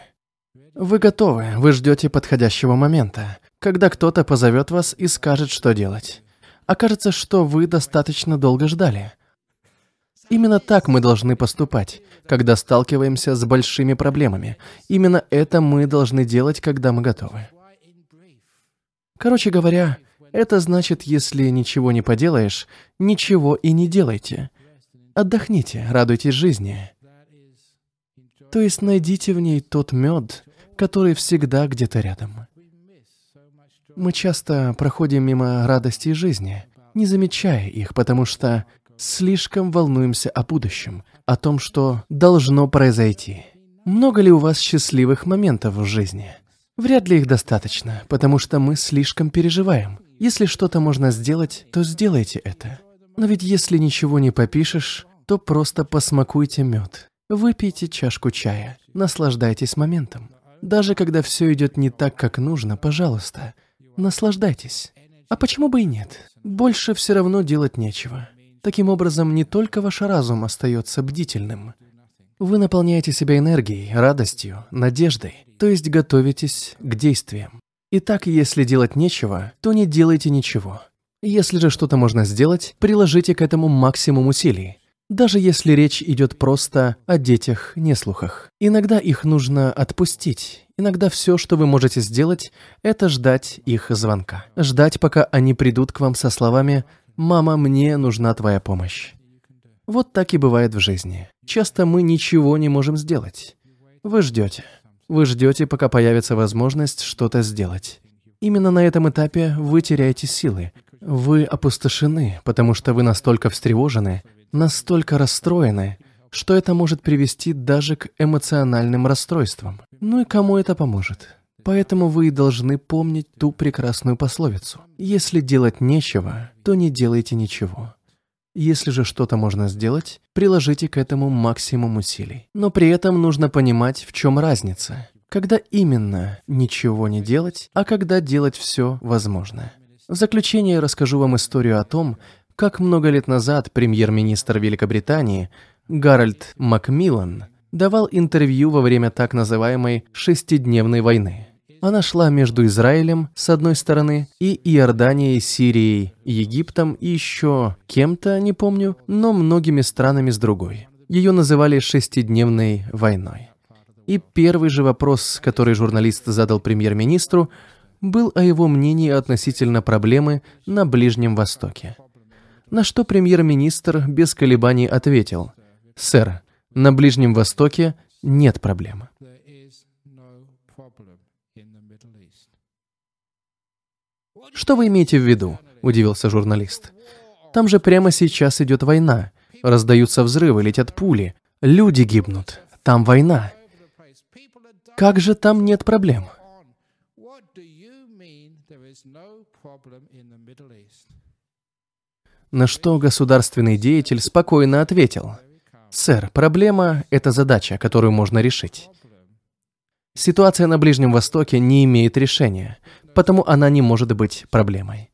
Вы готовы, вы ждете подходящего момента, когда кто-то позовет вас и скажет, что делать. Окажется, что вы достаточно долго ждали. Именно так мы должны поступать, когда сталкиваемся с большими проблемами. Именно это мы должны делать, когда мы готовы. Короче говоря, это значит, если ничего не поделаешь, ничего и не делайте. Отдохните, радуйтесь жизни. То есть найдите в ней тот мед, который всегда где-то рядом. Мы часто проходим мимо радости жизни, не замечая их, потому что слишком волнуемся о будущем, о том, что должно произойти. Много ли у вас счастливых моментов в жизни? Вряд ли их достаточно, потому что мы слишком переживаем. Если что-то можно сделать, то сделайте это. Но ведь если ничего не попишешь, то просто посмакуйте мед. Выпейте чашку чая, наслаждайтесь моментом. Даже когда все идет не так, как нужно, пожалуйста, наслаждайтесь. А почему бы и нет? Больше все равно делать нечего. Таким образом, не только ваш разум остается бдительным. Вы наполняете себя энергией, радостью, надеждой, то есть готовитесь к действиям. Итак, если делать нечего, то не делайте ничего. Если же что-то можно сделать, приложите к этому максимум усилий. Даже если речь идет просто о детях-неслухах. Иногда их нужно отпустить. Иногда все, что вы можете сделать, это ждать их звонка. Ждать, пока они придут к вам со словами «Мама, мне нужна твоя помощь». Вот так и бывает в жизни. Часто мы ничего не можем сделать. Вы ждете. Вы ждете, пока появится возможность что-то сделать. Именно на этом этапе вы теряете силы. Вы опустошены, потому что вы настолько встревожены, настолько расстроены, что это может привести даже к эмоциональным расстройствам. Ну и кому это поможет? Поэтому вы должны помнить ту прекрасную пословицу. Если делать нечего, то не делайте ничего. Если же что-то можно сделать, приложите к этому максимум усилий. Но при этом нужно понимать, в чем разница. Когда именно ничего не делать, а когда делать все возможное. В заключение расскажу вам историю о том, как много лет назад премьер-министр Великобритании Гарольд Макмиллан давал интервью во время так называемой «шестидневной войны». Она шла между Израилем, с одной стороны, и Иорданией, Сирией, Египтом и еще кем-то, не помню, но многими странами с другой. Ее называли «шестидневной войной». И первый же вопрос, который журналист задал премьер-министру, был о его мнении относительно проблемы на Ближнем Востоке. На что премьер-министр без колебаний ответил, «Сэр, на Ближнем Востоке нет проблемы». «Что вы имеете в виду?» – удивился журналист. «Там же прямо сейчас идет война. Раздаются взрывы, летят пули. Люди гибнут. Там война. Как же там нет проблем?» На что государственный деятель спокойно ответил, «Сэр, проблема – это задача, которую можно решить. Ситуация на Ближнем Востоке не имеет решения, потому она не может быть проблемой».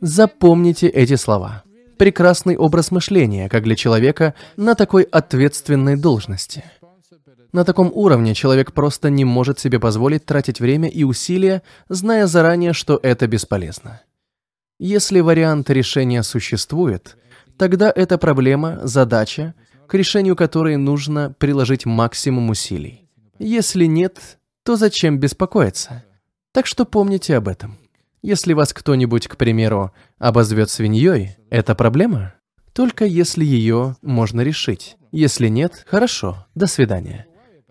Запомните эти слова. Прекрасный образ мышления, как для человека на такой ответственной должности – на таком уровне человек просто не может себе позволить тратить время и усилия, зная заранее, что это бесполезно. Если вариант решения существует, тогда это проблема, задача, к решению которой нужно приложить максимум усилий. Если нет, то зачем беспокоиться? Так что помните об этом. Если вас кто-нибудь, к примеру, обозвет свиньей, это проблема? Только если ее можно решить. Если нет, хорошо, до свидания.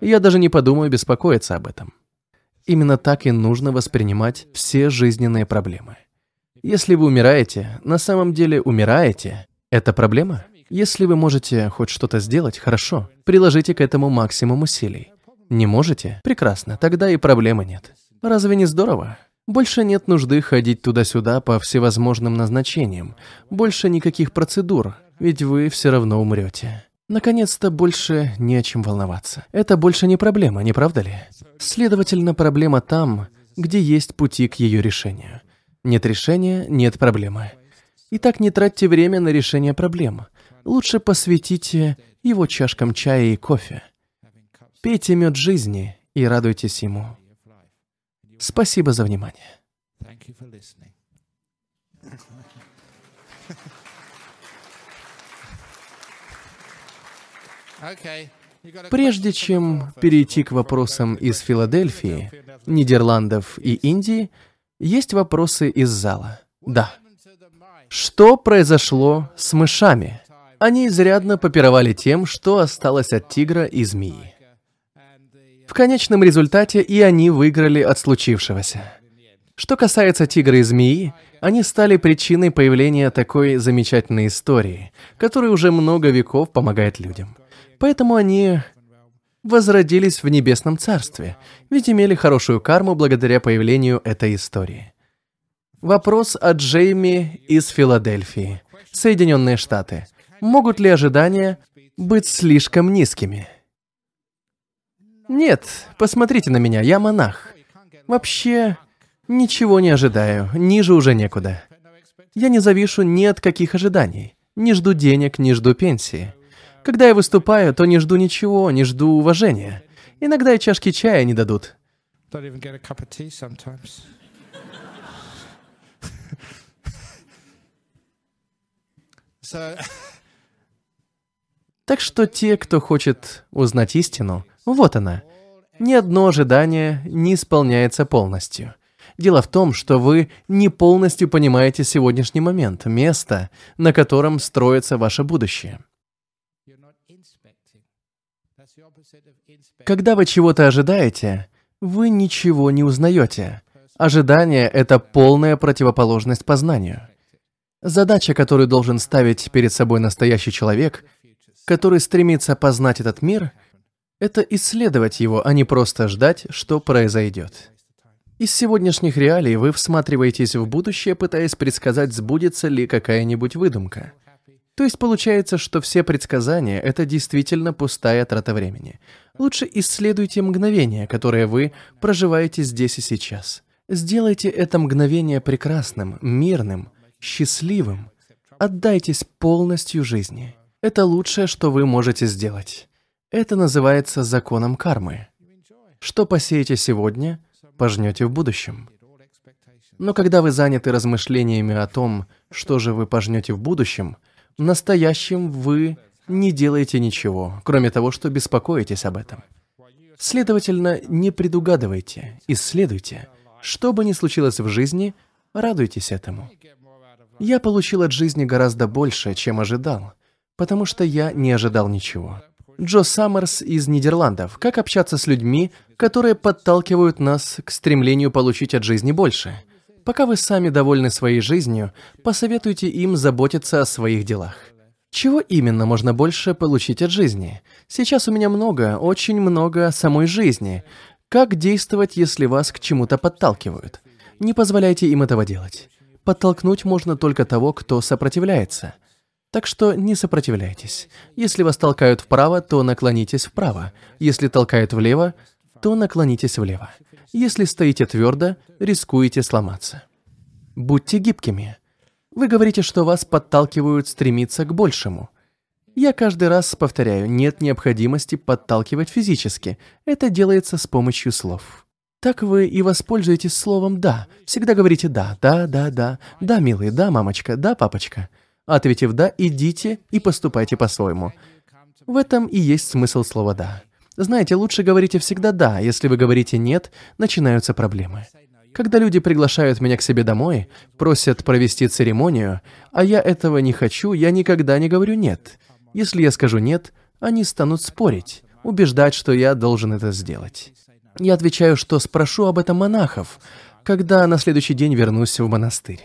Я даже не подумаю беспокоиться об этом. Именно так и нужно воспринимать все жизненные проблемы. Если вы умираете, на самом деле умираете, это проблема? Если вы можете хоть что-то сделать, хорошо, приложите к этому максимум усилий. Не можете? Прекрасно, тогда и проблемы нет. Разве не здорово? Больше нет нужды ходить туда-сюда по всевозможным назначениям. Больше никаких процедур, ведь вы все равно умрете. Наконец-то больше не о чем волноваться. Это больше не проблема, не правда ли? Следовательно, проблема там, где есть пути к ее решению. Нет решения – нет проблемы. Итак, не тратьте время на решение проблем. Лучше посвятите его чашкам чая и кофе. Пейте мед жизни и радуйтесь ему. Спасибо за внимание. Прежде чем перейти к вопросам из Филадельфии, Нидерландов и Индии, есть вопросы из зала. Да. Что произошло с мышами? Они изрядно попировали тем, что осталось от тигра и змеи. В конечном результате и они выиграли от случившегося. Что касается тигра и змеи, они стали причиной появления такой замечательной истории, которая уже много веков помогает людям. Поэтому они возродились в небесном царстве, ведь имели хорошую карму благодаря появлению этой истории. Вопрос от Джейми из Филадельфии, Соединенные Штаты. Могут ли ожидания быть слишком низкими? Нет, посмотрите на меня, я монах. Вообще, ничего не ожидаю, ниже уже некуда. Я не завишу ни от каких ожиданий. Не жду денег, не жду пенсии. Когда я выступаю, то не жду ничего, не жду уважения. Иногда и чашки чая не дадут. Так что те, кто хочет узнать истину, вот она. Ни одно ожидание не исполняется полностью. Дело в том, что вы не полностью понимаете сегодняшний момент, место, на котором строится ваше будущее. Когда вы чего-то ожидаете, вы ничего не узнаете. Ожидание — это полная противоположность познанию. Задача, которую должен ставить перед собой настоящий человек, который стремится познать этот мир, это исследовать его, а не просто ждать, что произойдет. Из сегодняшних реалий вы всматриваетесь в будущее, пытаясь предсказать, сбудется ли какая-нибудь выдумка — то есть получается, что все предсказания — это действительно пустая трата времени. Лучше исследуйте мгновение, которое вы проживаете здесь и сейчас. Сделайте это мгновение прекрасным, мирным, счастливым. Отдайтесь полностью жизни. Это лучшее, что вы можете сделать. Это называется законом кармы. Что посеете сегодня, пожнете в будущем. Но когда вы заняты размышлениями о том, что же вы пожнете в будущем — в настоящем вы не делаете ничего, кроме того, что беспокоитесь об этом. Следовательно, не предугадывайте, исследуйте. Что бы ни случилось в жизни, радуйтесь этому. Я получил от жизни гораздо больше, чем ожидал, потому что я не ожидал ничего. Джо Саммерс из Нидерландов. Как общаться с людьми, которые подталкивают нас к стремлению получить от жизни больше? Пока вы сами довольны своей жизнью, посоветуйте им заботиться о своих делах. Чего именно можно больше получить от жизни? Сейчас у меня много, очень много самой жизни. Как действовать, если вас к чему-то подталкивают? Не позволяйте им этого делать. Подтолкнуть можно только того, кто сопротивляется. Так что не сопротивляйтесь. Если вас толкают вправо, то наклонитесь вправо. Если толкают влево, то наклонитесь влево. Если стоите твердо, рискуете сломаться. Будьте гибкими. Вы говорите, что вас подталкивают стремиться к большему. Я каждый раз повторяю, нет необходимости подталкивать физически. Это делается с помощью слов. Так вы и воспользуетесь словом «да». Всегда говорите «да», «да», «да», «да», «да, милый», «да, мамочка», «да, папочка». Ответив «да», идите и поступайте по-своему. В этом и есть смысл слова «да». Знаете, лучше говорите всегда «да», если вы говорите «нет», начинаются проблемы. Когда люди приглашают меня к себе домой, просят провести церемонию, а я этого не хочу, я никогда не говорю «нет». Если я скажу «нет», они станут спорить, убеждать, что я должен это сделать. Я отвечаю, что спрошу об этом монахов, когда на следующий день вернусь в монастырь.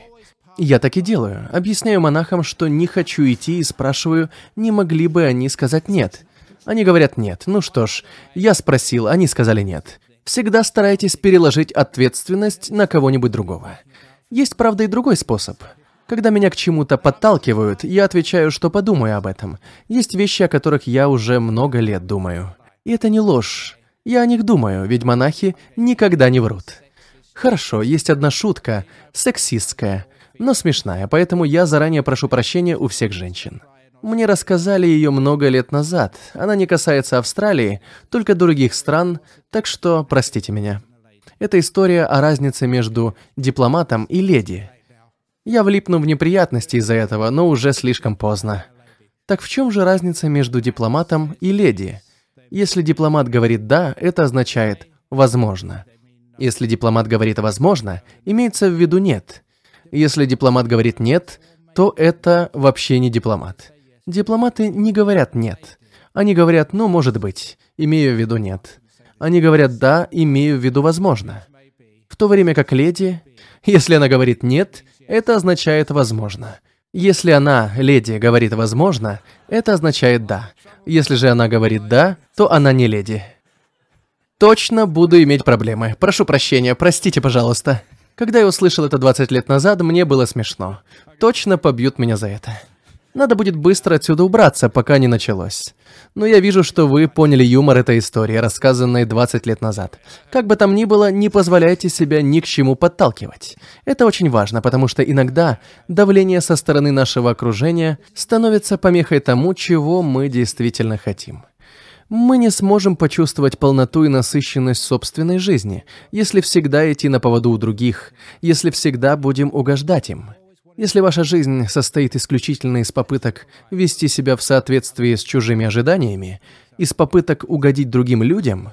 Я так и делаю. Объясняю монахам, что не хочу идти и спрашиваю, не могли бы они сказать «нет». Они говорят «нет». Ну что ж, я спросил, они сказали «нет». Всегда старайтесь переложить ответственность на кого-нибудь другого. Есть, правда, и другой способ. Когда меня к чему-то подталкивают, я отвечаю, что подумаю об этом. Есть вещи, о которых я уже много лет думаю. И это не ложь. Я о них думаю, ведь монахи никогда не врут. Хорошо, есть одна шутка, сексистская, но смешная, поэтому я заранее прошу прощения у всех женщин. Мне рассказали ее много лет назад. Она не касается Австралии, только других стран, так что простите меня. Это история о разнице между дипломатом и леди. Я влипну в неприятности из-за этого, но уже слишком поздно. Так в чем же разница между дипломатом и леди? Если дипломат говорит «да», это означает «возможно». Если дипломат говорит «возможно», имеется в виду «нет». Если дипломат говорит «нет», то это вообще не дипломат. Дипломаты не говорят «нет». Они говорят «ну, может быть», имею в виду «нет». Они говорят «да», имею в виду «возможно». В то время как леди, если она говорит «нет», это означает «возможно». Если она, леди, говорит «возможно», это означает «да». Если же она говорит «да», то она не леди. Точно буду иметь проблемы. Прошу прощения, простите, пожалуйста. Когда я услышал это 20 лет назад, мне было смешно. Точно побьют меня за это. Надо будет быстро отсюда убраться, пока не началось. Но я вижу, что вы поняли юмор этой истории, рассказанной 20 лет назад. Как бы там ни было, не позволяйте себя ни к чему подталкивать. Это очень важно, потому что иногда давление со стороны нашего окружения становится помехой тому, чего мы действительно хотим. Мы не сможем почувствовать полноту и насыщенность собственной жизни, если всегда идти на поводу у других, если всегда будем угождать им. Если ваша жизнь состоит исключительно из попыток вести себя в соответствии с чужими ожиданиями, из попыток угодить другим людям,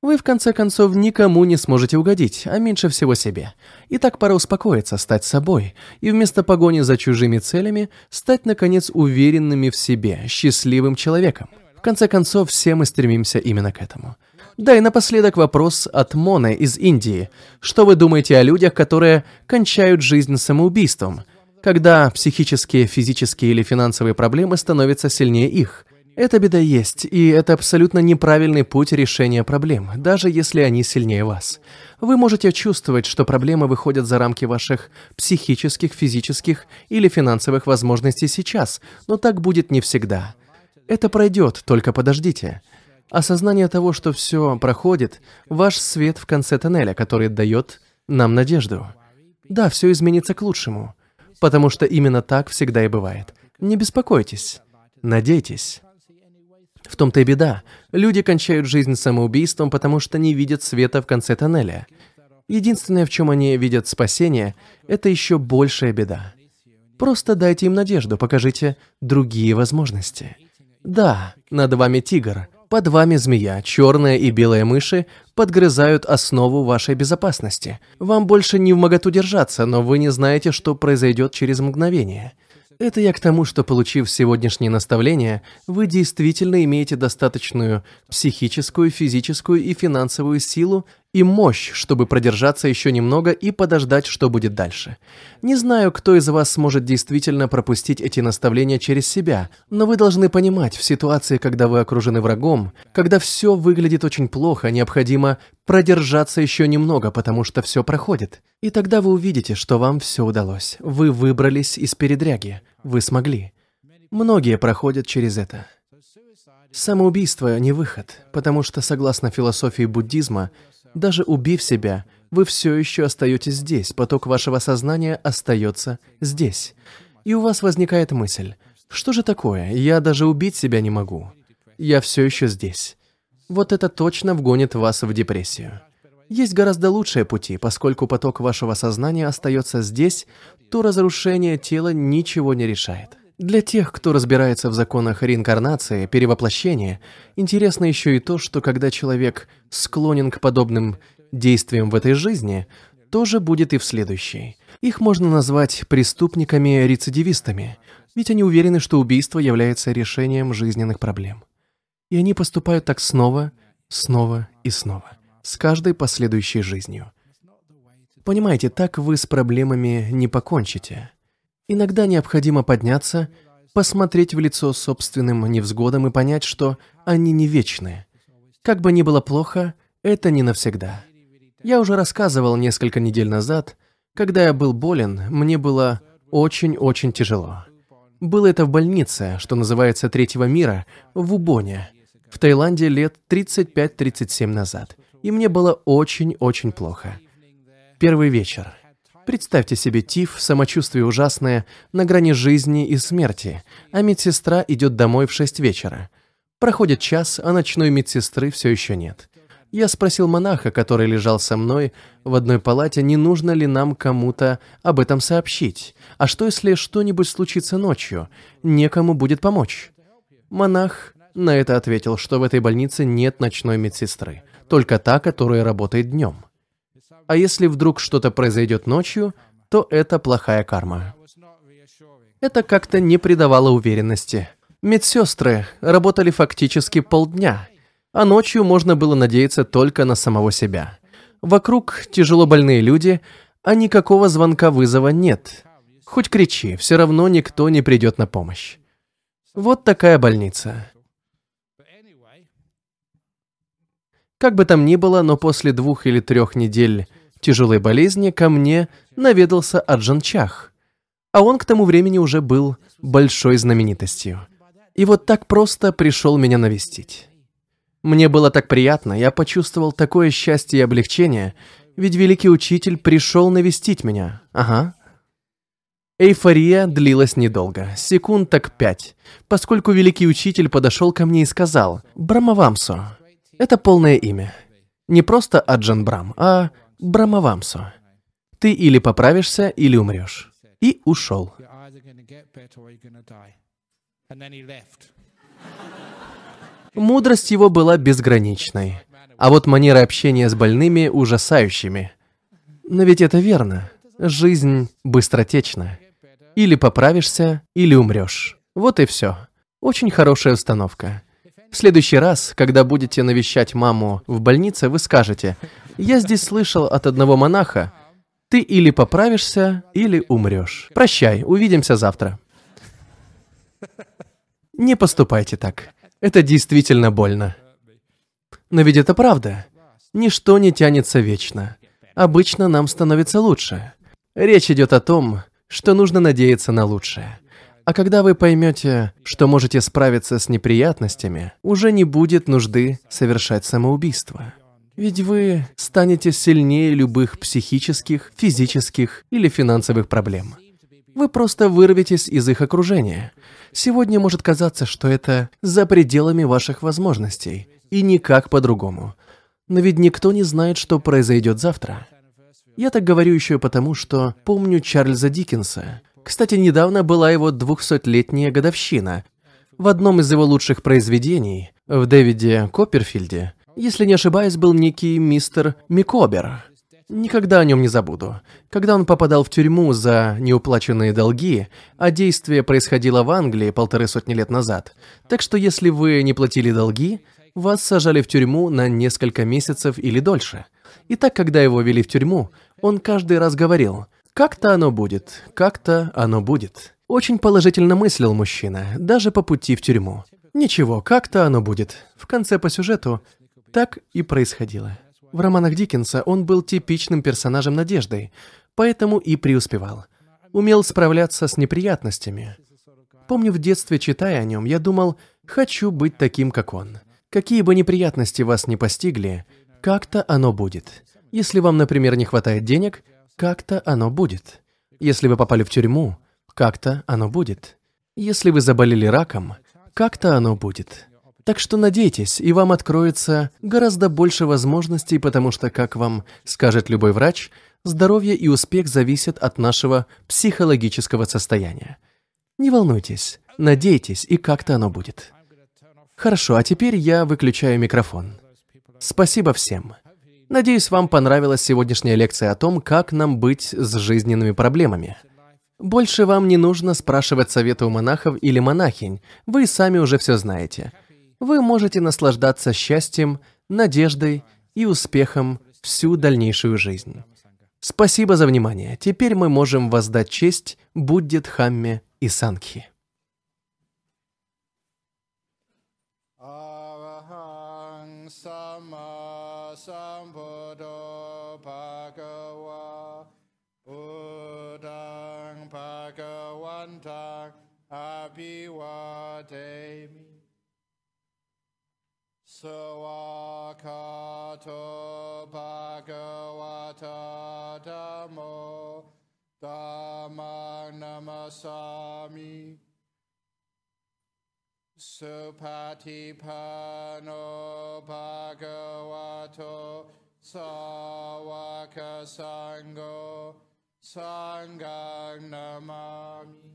вы в конце концов никому не сможете угодить, а меньше всего себе. И так пора успокоиться, стать собой, и вместо погони за чужими целями стать, наконец, уверенными в себе, счастливым человеком. В конце концов, все мы стремимся именно к этому. Да и напоследок вопрос от Моны из Индии. Что вы думаете о людях, которые кончают жизнь самоубийством? Когда психические, физические или финансовые проблемы становятся сильнее их. Эта беда есть, и это абсолютно неправильный путь решения проблем, даже если они сильнее вас. Вы можете чувствовать, что проблемы выходят за рамки ваших психических, физических или финансовых возможностей сейчас, но так будет не всегда. Это пройдет, только подождите. Осознание того, что все проходит, ваш свет в конце тоннеля, который дает нам надежду. Да, все изменится к лучшему потому что именно так всегда и бывает. Не беспокойтесь, надейтесь. В том-то и беда. Люди кончают жизнь самоубийством, потому что не видят света в конце тоннеля. Единственное, в чем они видят спасение, это еще большая беда. Просто дайте им надежду, покажите другие возможности. Да, над вами тигр, под вами змея, черная и белая мыши подгрызают основу вашей безопасности. Вам больше не в моготу держаться, но вы не знаете, что произойдет через мгновение. Это я к тому, что, получив сегодняшнее наставление, вы действительно имеете достаточную психическую, физическую и финансовую силу и мощь, чтобы продержаться еще немного и подождать, что будет дальше. Не знаю, кто из вас сможет действительно пропустить эти наставления через себя, но вы должны понимать, в ситуации, когда вы окружены врагом, когда все выглядит очень плохо, необходимо продержаться еще немного, потому что все проходит. И тогда вы увидите, что вам все удалось. Вы выбрались из передряги. Вы смогли. Многие проходят через это. Самоубийство не выход, потому что, согласно философии буддизма, даже убив себя, вы все еще остаетесь здесь, поток вашего сознания остается здесь. И у вас возникает мысль, что же такое, я даже убить себя не могу. Я все еще здесь. Вот это точно вгонит вас в депрессию. Есть гораздо лучшие пути, поскольку поток вашего сознания остается здесь, то разрушение тела ничего не решает. Для тех, кто разбирается в законах реинкарнации, перевоплощения, интересно еще и то, что когда человек склонен к подобным действиям в этой жизни, тоже будет и в следующей. Их можно назвать преступниками-рецидивистами, ведь они уверены, что убийство является решением жизненных проблем. И они поступают так снова, снова и снова, с каждой последующей жизнью. Понимаете, так вы с проблемами не покончите. Иногда необходимо подняться, посмотреть в лицо собственным невзгодам и понять, что они не вечны. Как бы ни было плохо, это не навсегда. Я уже рассказывал несколько недель назад, когда я был болен, мне было очень-очень тяжело. Было это в больнице, что называется третьего мира, в Убоне, в Таиланде лет 35-37 назад. И мне было очень-очень плохо. Первый вечер. Представьте себе тиф, самочувствие ужасное, на грани жизни и смерти, а медсестра идет домой в 6 вечера. Проходит час, а ночной медсестры все еще нет. Я спросил монаха, который лежал со мной в одной палате, не нужно ли нам кому-то об этом сообщить. А что, если что-нибудь случится ночью? Некому будет помочь. Монах на это ответил, что в этой больнице нет ночной медсестры, только та, которая работает днем. А если вдруг что-то произойдет ночью, то это плохая карма. Это как-то не придавало уверенности. Медсестры работали фактически полдня, а ночью можно было надеяться только на самого себя. Вокруг тяжело больные люди, а никакого звонка вызова нет. Хоть кричи, все равно никто не придет на помощь. Вот такая больница. Как бы там ни было, но после двух или трех недель тяжелой болезни ко мне наведался Аджан Чах. А он к тому времени уже был большой знаменитостью. И вот так просто пришел меня навестить. Мне было так приятно, я почувствовал такое счастье и облегчение, ведь великий учитель пришел навестить меня. Ага. Эйфория длилась недолго, секунд так пять, поскольку великий учитель подошел ко мне и сказал «Брамавамсо». Это полное имя. Не просто Аджан Брам, а Брамавамсо. Ты или поправишься, или умрешь. И ушел. Мудрость его была безграничной, а вот манера общения с больными ужасающими. Но ведь это верно. Жизнь быстротечна. Или поправишься, или умрешь. Вот и все. Очень хорошая установка. В следующий раз, когда будете навещать маму в больнице, вы скажете, «Я здесь слышал от одного монаха, ты или поправишься, или умрешь. Прощай, увидимся завтра». Не поступайте так. Это действительно больно. Но ведь это правда. Ничто не тянется вечно. Обычно нам становится лучше. Речь идет о том, что нужно надеяться на лучшее. А когда вы поймете, что можете справиться с неприятностями, уже не будет нужды совершать самоубийство. Ведь вы станете сильнее любых психических, физических или финансовых проблем. Вы просто вырветесь из их окружения. Сегодня может казаться, что это за пределами ваших возможностей, и никак по-другому. Но ведь никто не знает, что произойдет завтра. Я так говорю еще потому, что помню Чарльза Диккенса. Кстати, недавно была его двухсотлетняя годовщина. В одном из его лучших произведений, в Дэвиде Копперфильде, если не ошибаюсь, был некий мистер Микобер. Никогда о нем не забуду. Когда он попадал в тюрьму за неуплаченные долги, а действие происходило в Англии полторы сотни лет назад, так что если вы не платили долги, вас сажали в тюрьму на несколько месяцев или дольше. И так, когда его вели в тюрьму, он каждый раз говорил «как-то оно будет, как-то оно будет». Очень положительно мыслил мужчина, даже по пути в тюрьму. Ничего, как-то оно будет. В конце по сюжету так и происходило. В романах Диккенса он был типичным персонажем надеждой, поэтому и преуспевал. Умел справляться с неприятностями. Помню, в детстве, читая о нем, я думал, хочу быть таким, как он. Какие бы неприятности вас не постигли, как-то оно будет. Если вам, например, не хватает денег, как-то оно будет. Если вы попали в тюрьму, как-то оно будет. Если вы заболели раком, как-то оно будет. Так что надейтесь, и вам откроется гораздо больше возможностей, потому что, как вам скажет любой врач, здоровье и успех зависят от нашего психологического состояния. Не волнуйтесь, надейтесь, и как-то оно будет. Хорошо, а теперь я выключаю микрофон. Спасибо всем. Надеюсь, вам понравилась сегодняшняя лекция о том, как нам быть с жизненными проблемами. Больше вам не нужно спрашивать совета у монахов или монахинь, вы сами уже все знаете. Вы можете наслаждаться счастьем, надеждой и успехом всю дальнейшую жизнь. Спасибо за внимание. Теперь мы можем воздать честь Будде Дхамме и Сангхи. Sawakato Bhagavata Dhammo Dhammang Namasami Supatipano Bhagavato Sawaka Sango Sangang Namami